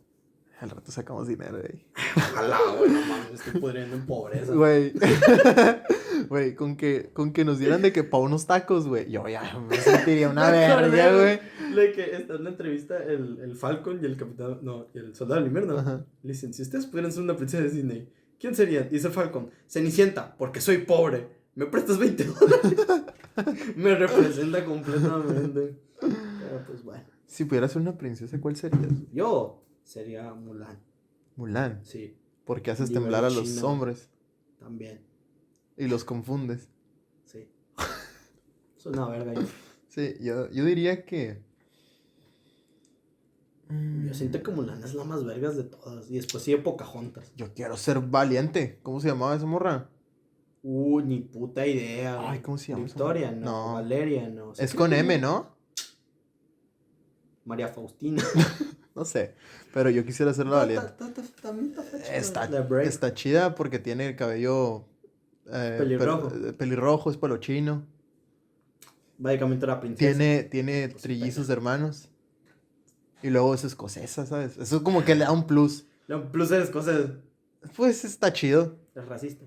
Al rato sacamos dinero de ahí. Ojalá, güey, no mames, me estoy pudriendo en pobreza. Güey. Güey, con que, con que nos dieran de que pa' unos tacos, güey. Yo ya me sentiría una verga, güey. De que está en una entrevista el, el Falcon y el Capitán. No, y el Soldado del Invierno. Ajá. Le dicen: Si ustedes pudieran ser una princesa de Disney, ¿quién serían? Dice Falcon: Cenicienta, porque soy pobre. ¿Me prestas 20 dólares? Me representa completamente. Pero Pero pues bueno. Si pudieras ser una princesa, ¿cuál serías? Yo sería Mulan. Mulan. Sí, Porque haces temblar a los China. hombres también. Y los confundes. Sí. Es una verga. Yo, Sí, yo, yo diría que. yo siento que Mulan es la más vergas de todas. Y después sigue Pocahontas. Yo quiero ser valiente. ¿Cómo se llamaba esa morra? Uh, ni puta idea. Ay, ¿cómo se llama Victoria, no. No. Valeria, no. Es con que- M, ¿no? María Faustina. No sé. Pero yo quisiera ser la valiente. Está está chida porque tiene el cabello. Eh, Pelirrojo. pel- eh, pelirrojo, es pelo chino. Básicamente la princesa. Tiene, tiene trillizos de hermanos. Y luego es escocesa, ¿sabes? Eso como que le da un plus. Lo plus de las cosas Pues está chido. es racista.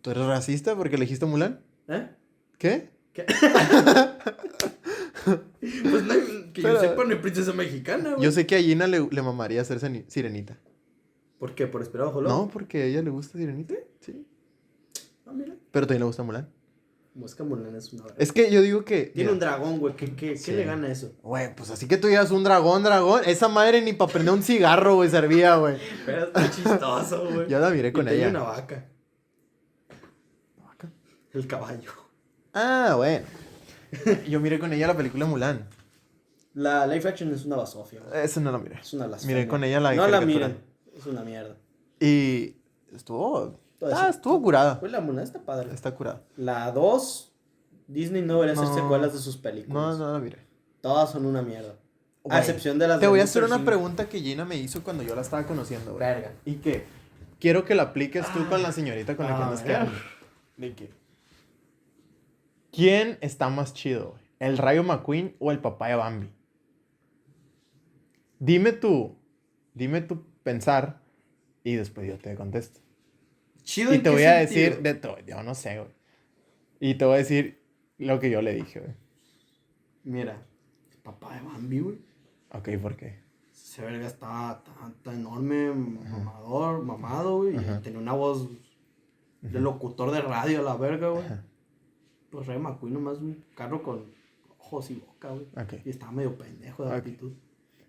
¿Tú eres racista porque elegiste a Mulan? ¿Eh? ¿Qué? ¿Qué? pues no, que Pero- yo sepa, no hay princesa mexicana, güey. Yo sé que a Gina le, le mamaría ser sirenita. ¿Por qué? ¿Por esperar bajo el No, porque a ella le gusta sirenita. Sí. Ah, mira. Pero también le gusta Mulan. Mosca Mulan es una. Es que yo digo que. Tiene mira, un dragón, güey. ¿Qué, qué, Sí. ¿Qué le gana eso? Güey, pues así que tú digas un dragón, dragón. Esa madre ni para prender un cigarro, güey, servía, güey. Pero está chistoso, güey. Yo la miré Y con tiene ella. una vaca. El caballo. Ah, bueno. Yo miré con ella la película Mulan. La live action es una basofia, güey. Esa no la miré. Es una blasfemia. Miré con ella la No la miren. Es una mierda. Y estuvo. Ah, estuvo curada. Pues la Mulan está padre. Está curada. La 2, Disney no debería hacer No. secuelas de sus No, películas. no la miré. Todas son una mierda. A Güey, excepción de las Te voy a hacer una pregunta que Gina me hizo cuando yo la estaba conociendo, güey. Verga. Y que quiero que la apliques tú con la señorita con la que A andas quedando. De que, ¿Quién está más chido, güey? ¿El Rayo McQueen o el papá de Bambi? Dime tú, dime tu pensar y después yo te contesto. Chido Y ¿en te voy a sentido? decir de todo, yo no sé, güey. Y te voy a decir lo que yo le dije, güey. Mira, papá de Bambi, güey. Ok, ¿por qué? Ese verga estaba tan, tan enorme, mamador, mamado, güey. Ajá. Tenía una voz de locutor de radio, la verga, güey. Ajá. Pues Ray McQueen nomás un carro con ojos y boca, güey. Y estaba medio pendejo de Ok. actitud.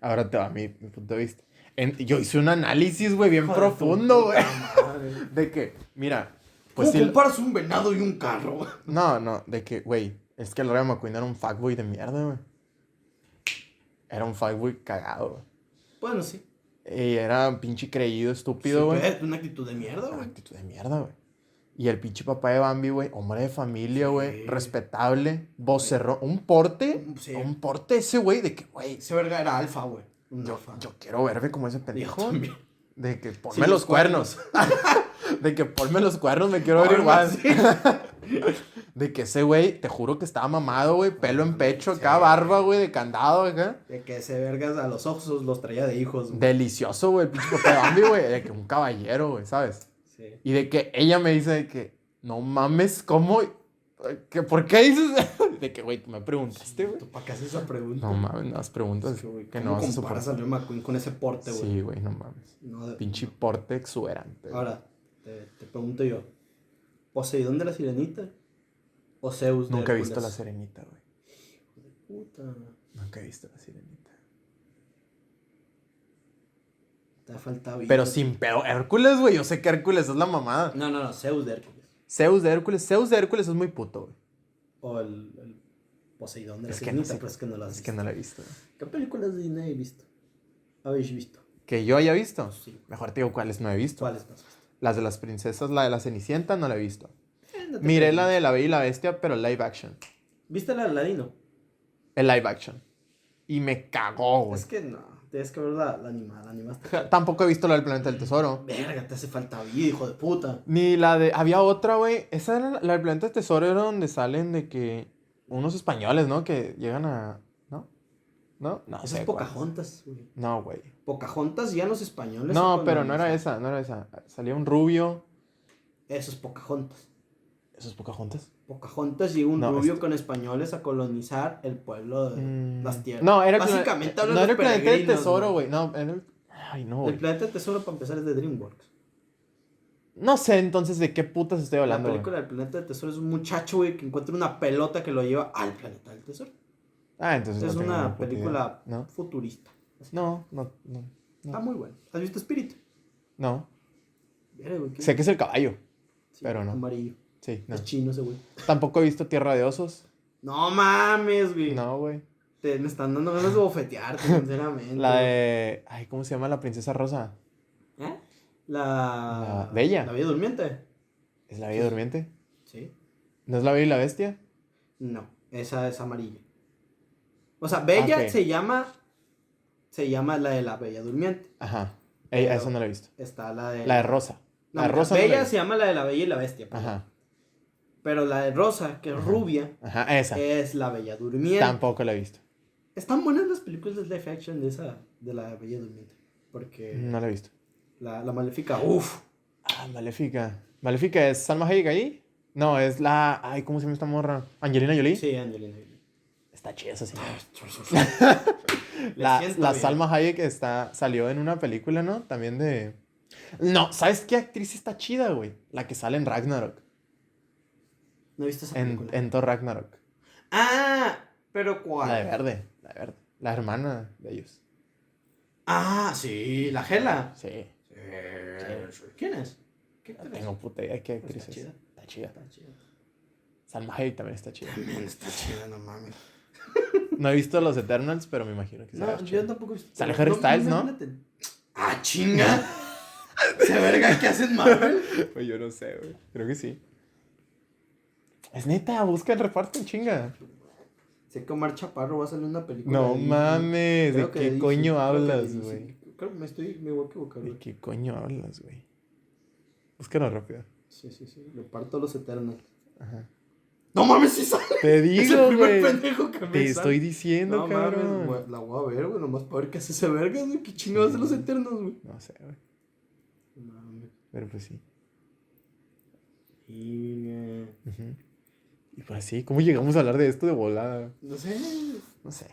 Ahora te va mi, mi punto de vista. En- yo hice un análisis, güey, bien profundo, güey. De que, mira, pues ¿Cómo sí. comparas un venado y un carro, güey? No, no, de que, güey, es que el Rayo McQueen era un fuckboy de mierda, güey. Era un fuckboy cagado, güey. Bueno, sí. Y era un pinche creído, estúpido, güey. una actitud de mierda, Una güey. actitud de mierda, güey. Y el pinche papá de Bambi, güey, hombre de familia, güey, Sí. respetable, vocerrón, un porte, Sí. un porte ese, güey, de que, güey, Ese verga era alfa, güey. Yo, yo quiero verme como ese pendejo. De que ponme los cuernos. de que ponme los cuernos, me quiero ver igual. De que ese güey, te juro que estaba mamado, güey, pelo en pecho, Sí. acá barba, güey, de candado, acá. De que ese vergas a los ojos los traía de hijos, güey. Delicioso, güey, el pinche Bambi, güey, de que un caballero, güey, ¿sabes? Sí. Y de que ella me dice de que, no mames, ¿cómo? ¿Que, ¿Por qué dices? De que, güey, tú me preguntaste, güey. ¿Tú para qué haces esa pregunta? No mames, has preguntas Es que, güey, que ¿cómo no vas a comparas soportar. a McQueen con ese porte, güey? Sí, güey, no mames. No, de- Pinche porte exuberante. Ahora, te, te pregunto yo. ¿Poseidón de la sirenita? ¿O Zeus de Nunca he visto la sirenita, güey. Puta. Nunca he visto la sirenita. Te ha faltado. Pero sin pedo, Hércules, güey. Yo sé que Hércules es la mamada. No, no, no. Zeus de Hércules. Zeus de Hércules. Zeus de Hércules es muy puto, güey. O el, el Poseidón de la Es que no sé. pero es que no lo has Es visto. que no la he visto. ¿Qué películas de Disney he visto? ¿Habéis visto? Que yo haya visto. Sí. Mejor te digo cuáles no he visto. ¿Cuáles no has visto? Las de las princesas, la de la Cenicienta, no la he visto. Eh, no Miré la de La Bella y la Bestia, pero live action. ¿Viste la de Aladino? El live action. Y me cagó, güey. Es que no. Tienes que ver la, la animada. La animaste. Tampoco he visto la del Planeta del Tesoro. Verga, te hace falta vida, hijo de puta. Ni la de. Había otra, güey. Esa era la, la del Planeta del Tesoro, era donde salen de que. Unos españoles, ¿no? Que llegan a. ¿No? ¿No? No Esa es. Pocahontas, güey. No, güey. Pocahontas ya los españoles. No, pero no era esa, no era esa. Salía un rubio. Eso es Pocahontas. ¿Eso es Pocahontas? Pocahontas y un No, rubio este- con españoles a colonizar el pueblo de Mm, las tierras. No, era Básicamente hablan No los era el planeta del tesoro, güey. No, era el. Ay, no, El planeta del tesoro, para empezar, es de DreamWorks. No sé entonces de qué putas estoy La hablando. güey. película del planeta del tesoro es un muchacho, güey, que encuentra una pelota que lo lleva al planeta del tesoro. Ah, entonces Es no una película ¿No? futurista. No, no, no. Está muy buena. ¿Has visto Spirit? No. Sé que es el caballo. Sí, pero no. Amarillo. Sí, no. Es chino ese güey. Tampoco he visto Tierra de Osos. No mames, güey. No, güey. Te, me están dando ganas de bofetearte, sinceramente. La de. Ay, ¿cómo se llama la princesa rosa? ¿Eh? La... La Bella. La Bella Durmiente. ¿Es la Bella Durmiente? Sí. ¿No es la Bella y la Bestia? No, esa es amarilla. O sea, Bella Ok. se llama... Se llama la de la Bella Durmiente. Ajá. Esa no la he visto. Está la de... La de Rosa. No, la de Rosa. no la Bella se llama la de la Bella y la Bestia. perdón. Ajá. Pero la de Rosa, que es rubia, Ajá, esa. es la Bella Durmiente. Tampoco la he visto. Están buenas las películas de live action de esa, de la Bella Durmiente. Porque No la he visto. la, la Maléfica, uff. Ah, Maléfica. ¿Maléfica es Salma Hayek ahí? No, es la. Ay, ¿cómo se llama esta morra? ¿Angelina Jolie? Sí, Angelina Jolie. Está chida esa señora. La, la bien. Salma Hayek está, salió en una película, ¿no? También de. No, ¿sabes qué actriz está chida, güey? La que sale en Ragnarok. No he visto esa En, película. en Thor Ragnarok. Ah, pero ¿cuál? La de verde. La de verde. La hermana de ellos. Ah, sí, la Gela. Sí. ¿Quién es? ¿Qué No actriz? tengo puta idea qué Pues actriz está es. chida. Está chida. Está chida. Salma Hayek también está chida. También está chida, no mames. No he visto los Eternals, pero me imagino que No, yo tampoco he visto. Sale Harry Styles, ¿no? Ah, chinga. ¿Se verga qué hacen Marvel? Pues yo no sé, güey. Creo que sí. Es neta, busca el reparto en chinga. Sé que Omar Chaparro va a salir una película. No mames, ¿de qué coño hablas, güey? Creo que me estoy, me voy a equivocar, ¿De qué coño hablas, güey? Búscalo rápido. Sí, sí, sí. Le parto los Eternals. Ajá. No mames, sí sale. Te Es el digo, primer güey. pendejo que me Te sale. estoy diciendo, No cabrón. mames, la voy a ver, güey, nomás para ver qué hace ese verga, güey. ¿Qué chingados de los Eternos, güey? No sé, güey. No mames. Pero pues sí. Y. eh, Ujú. Y pues sí, ¿cómo llegamos a hablar de esto de volada? No sé. No sé.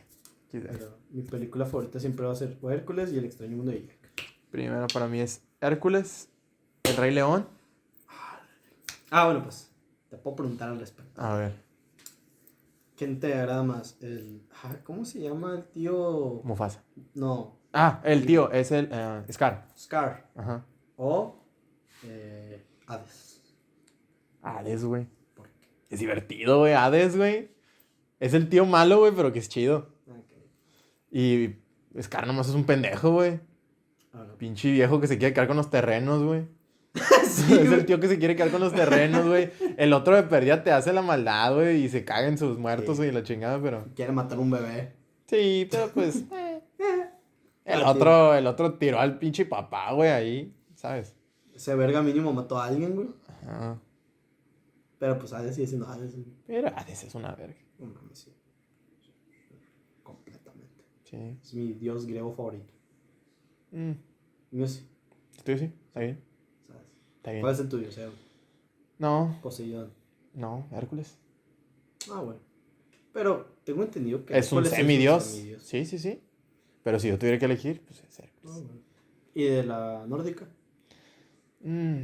Pero mi película favorita siempre va a ser o Hércules y El extraño mundo de Jack. Primero para mí es Hércules, El Rey León. Ah, bueno, pues. Te puedo preguntar al respecto. A ver, ¿Quién te agrada más? El. ah, ¿Cómo se llama el tío? Mufasa. No, Ah, el tío es el eh, Scar. Scar. Ajá. O. Eh, Hades. Hades, güey. Es divertido, güey. Hades, güey. Es el tío malo, güey, pero que es chido. Ok. Y Scar nomás es un pendejo, güey. Ah, no. Pinche viejo que se quiere quedar con los terrenos, güey. Sí, es el tío que se quiere quedar con los terrenos, güey. El otro de perdida te hace la maldad, güey, y se caga en sus muertos, Sí. güey, la chingada, pero. Quiere matar un bebé. Sí, pero pues. eh. El Ah, otro, el otro tiró al pinche papá, güey, ahí, ¿sabes? Ese verga mínimo mató a alguien, güey. Ajá. Pero pues Hades sigue siendo Hades. Pero Hades es una verga. No mames, sí. Completamente. Sí. Es mi dios griego favorito. Mm. Mío sí, ¿Tú sí? ¿Está bien? ¿sabes? Está bien. ¿Cuál es el tuyo, Seo? No, Poseidón. no, Hércules. Ah, bueno. Pero tengo entendido que. Es un semidios. semidios. Sí, sí, sí. Pero si yo tuviera que elegir, pues es Ah, Hércules. bueno. ¿Y de la nórdica? Mm.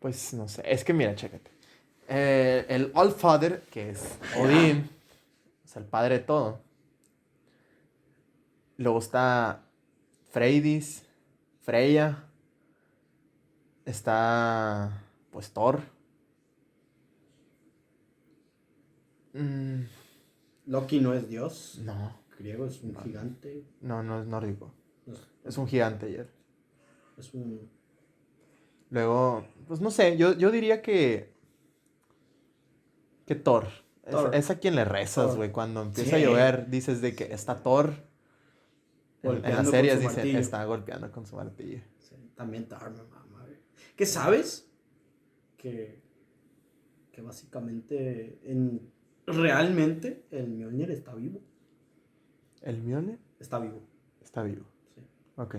Pues no sé, es que mira, chécate. Eh, el Allfather, que es Odín, es el padre de todo. Luego está Freydis, Freya. Está, pues, Thor. Mm, Loki no es dios. no, Griego es un No. gigante. no, no es nórdico. No Es un gigante ayer. Es un. Luego, pues no sé, yo, yo diría que. Que Thor. Es, Thor. es a quien le rezas, güey. Cuando empieza a llover, dices de que está Thor. En, las series su dicen, martillo. está golpeando con su martillo. Sí, también Thor, me mama, güey. ¿Qué sabes? Que. Que básicamente. En, realmente el Mjolnir está vivo. ¿El Mjolnir? Está vivo. Está vivo. Sí. Ok.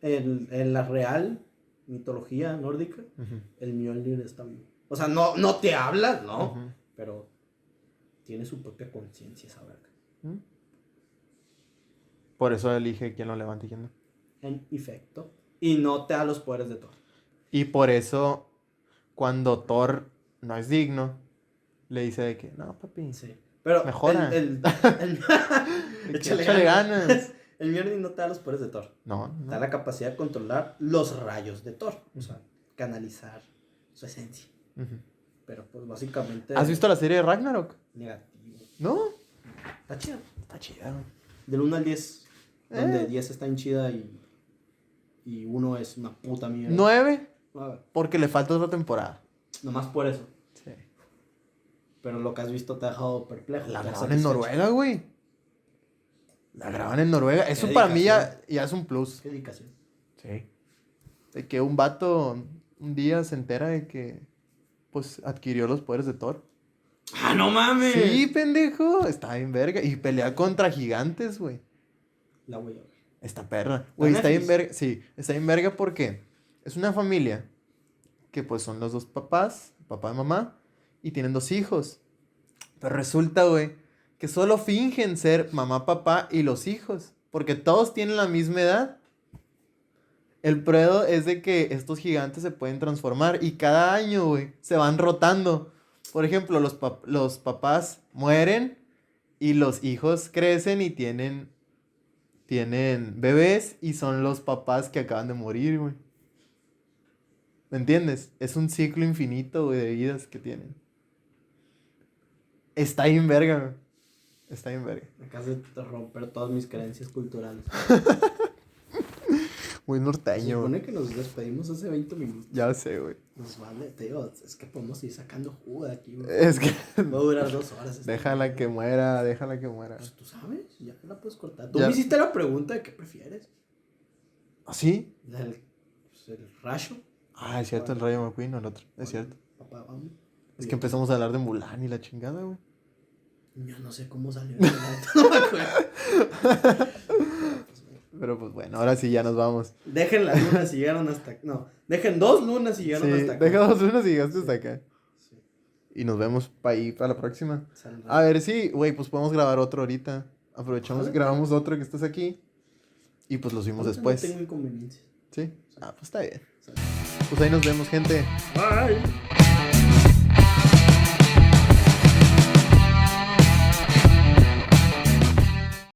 En, en la real mitología nórdica, Ujú. el Mjolnir está vivo. O sea, no, no te habla, ¿no? Pero tiene su propia conciencia esa verga. ¿Mm? Por eso elige quién lo levanta y quién no. En efecto. Y no te da los poderes de Thor. Y por eso, cuando Thor no es digno, le dice de que, no, papi, Sí. Pero Mejora. El, el, el- échale échale ganas. ganas. El Mjolnir no te da los poderes de Thor. No, Te no. da la capacidad de controlar los rayos de Thor. O sea, canalizar su esencia. Ujú. Pero pues básicamente. ¿Has visto la serie de Ragnarok? Negativo. No. Está chido. Está chida, güey. Del 1 al 10. Donde Eh. 10 está en chida y. Y 1 es una puta mierda. Nueve, A ver, porque le falta otra temporada. nomás por eso. Sí. Pero lo que has visto te ha dejado perplejo. La te graban en. Noruega, güey. La graban en Noruega. Eso para mí ya, es un plus. Qué dedicación. Sí. De que un vato un día se entera de que, pues, adquirió los poderes de Thor. ¡Ah, no mames! Sí, pendejo. Está bien verga. Y pelea contra gigantes, güey. La voy a ver. Esta perra. Güey, está bien verga. Sí, está bien verga porque es una familia que pues son los dos papás, papá y mamá, y tienen dos hijos. Pero resulta, güey, que solo fingen ser mamá, papá y los hijos. Porque todos tienen la misma edad. El pruebo es de que estos gigantes se pueden transformar y cada año, güey, se van rotando. Por ejemplo, los, pap- los papás mueren y los hijos crecen y tienen, tienen bebés y son los papás que acaban de morir, güey. ¿Me entiendes? Es un ciclo infinito, güey, de vidas que tienen. Está bien verga, güey. Está bien verga. Acabas de romper todas mis creencias culturales. Muy Se norteño, güey. supone que nos despedimos hace 20 minutos. Ya sé, güey. Nos vale, te digo, es que podemos ir sacando jugo de aquí, güey. Es que Va a durar dos horas. este déjala que muera, déjala que muera. Pues tú sabes, ya la puedes cortar. Tú Ya. me hiciste la pregunta de qué prefieres. ¿Así? ¿El, pues, el rayo? Ah, es cierto, el Rayo McQueen o el otro. Es cierto. Papá, vamos. Es que empezamos a hablar de Mulan y la chingada, güey. Yo no sé cómo salió. no me acuerdo. Pero pues bueno, ahora sí ya nos vamos. Dejen las lunas si llegaron hasta acá. No, dejen dos lunas si llegaron Sí, hasta acá. deja dos lunas y llegaste hasta acá. Sí, Y nos vemos para ahí, para la próxima. salen A ver, sí, güey, pues podemos grabar otro ahorita. Aprovechamos y Jálate. grabamos otro que estás aquí. Y pues lo subimos Ahorita después. No tengo inconveniencias. Sí. Ah, pues está bien. Pues ahí nos vemos, gente. Bye.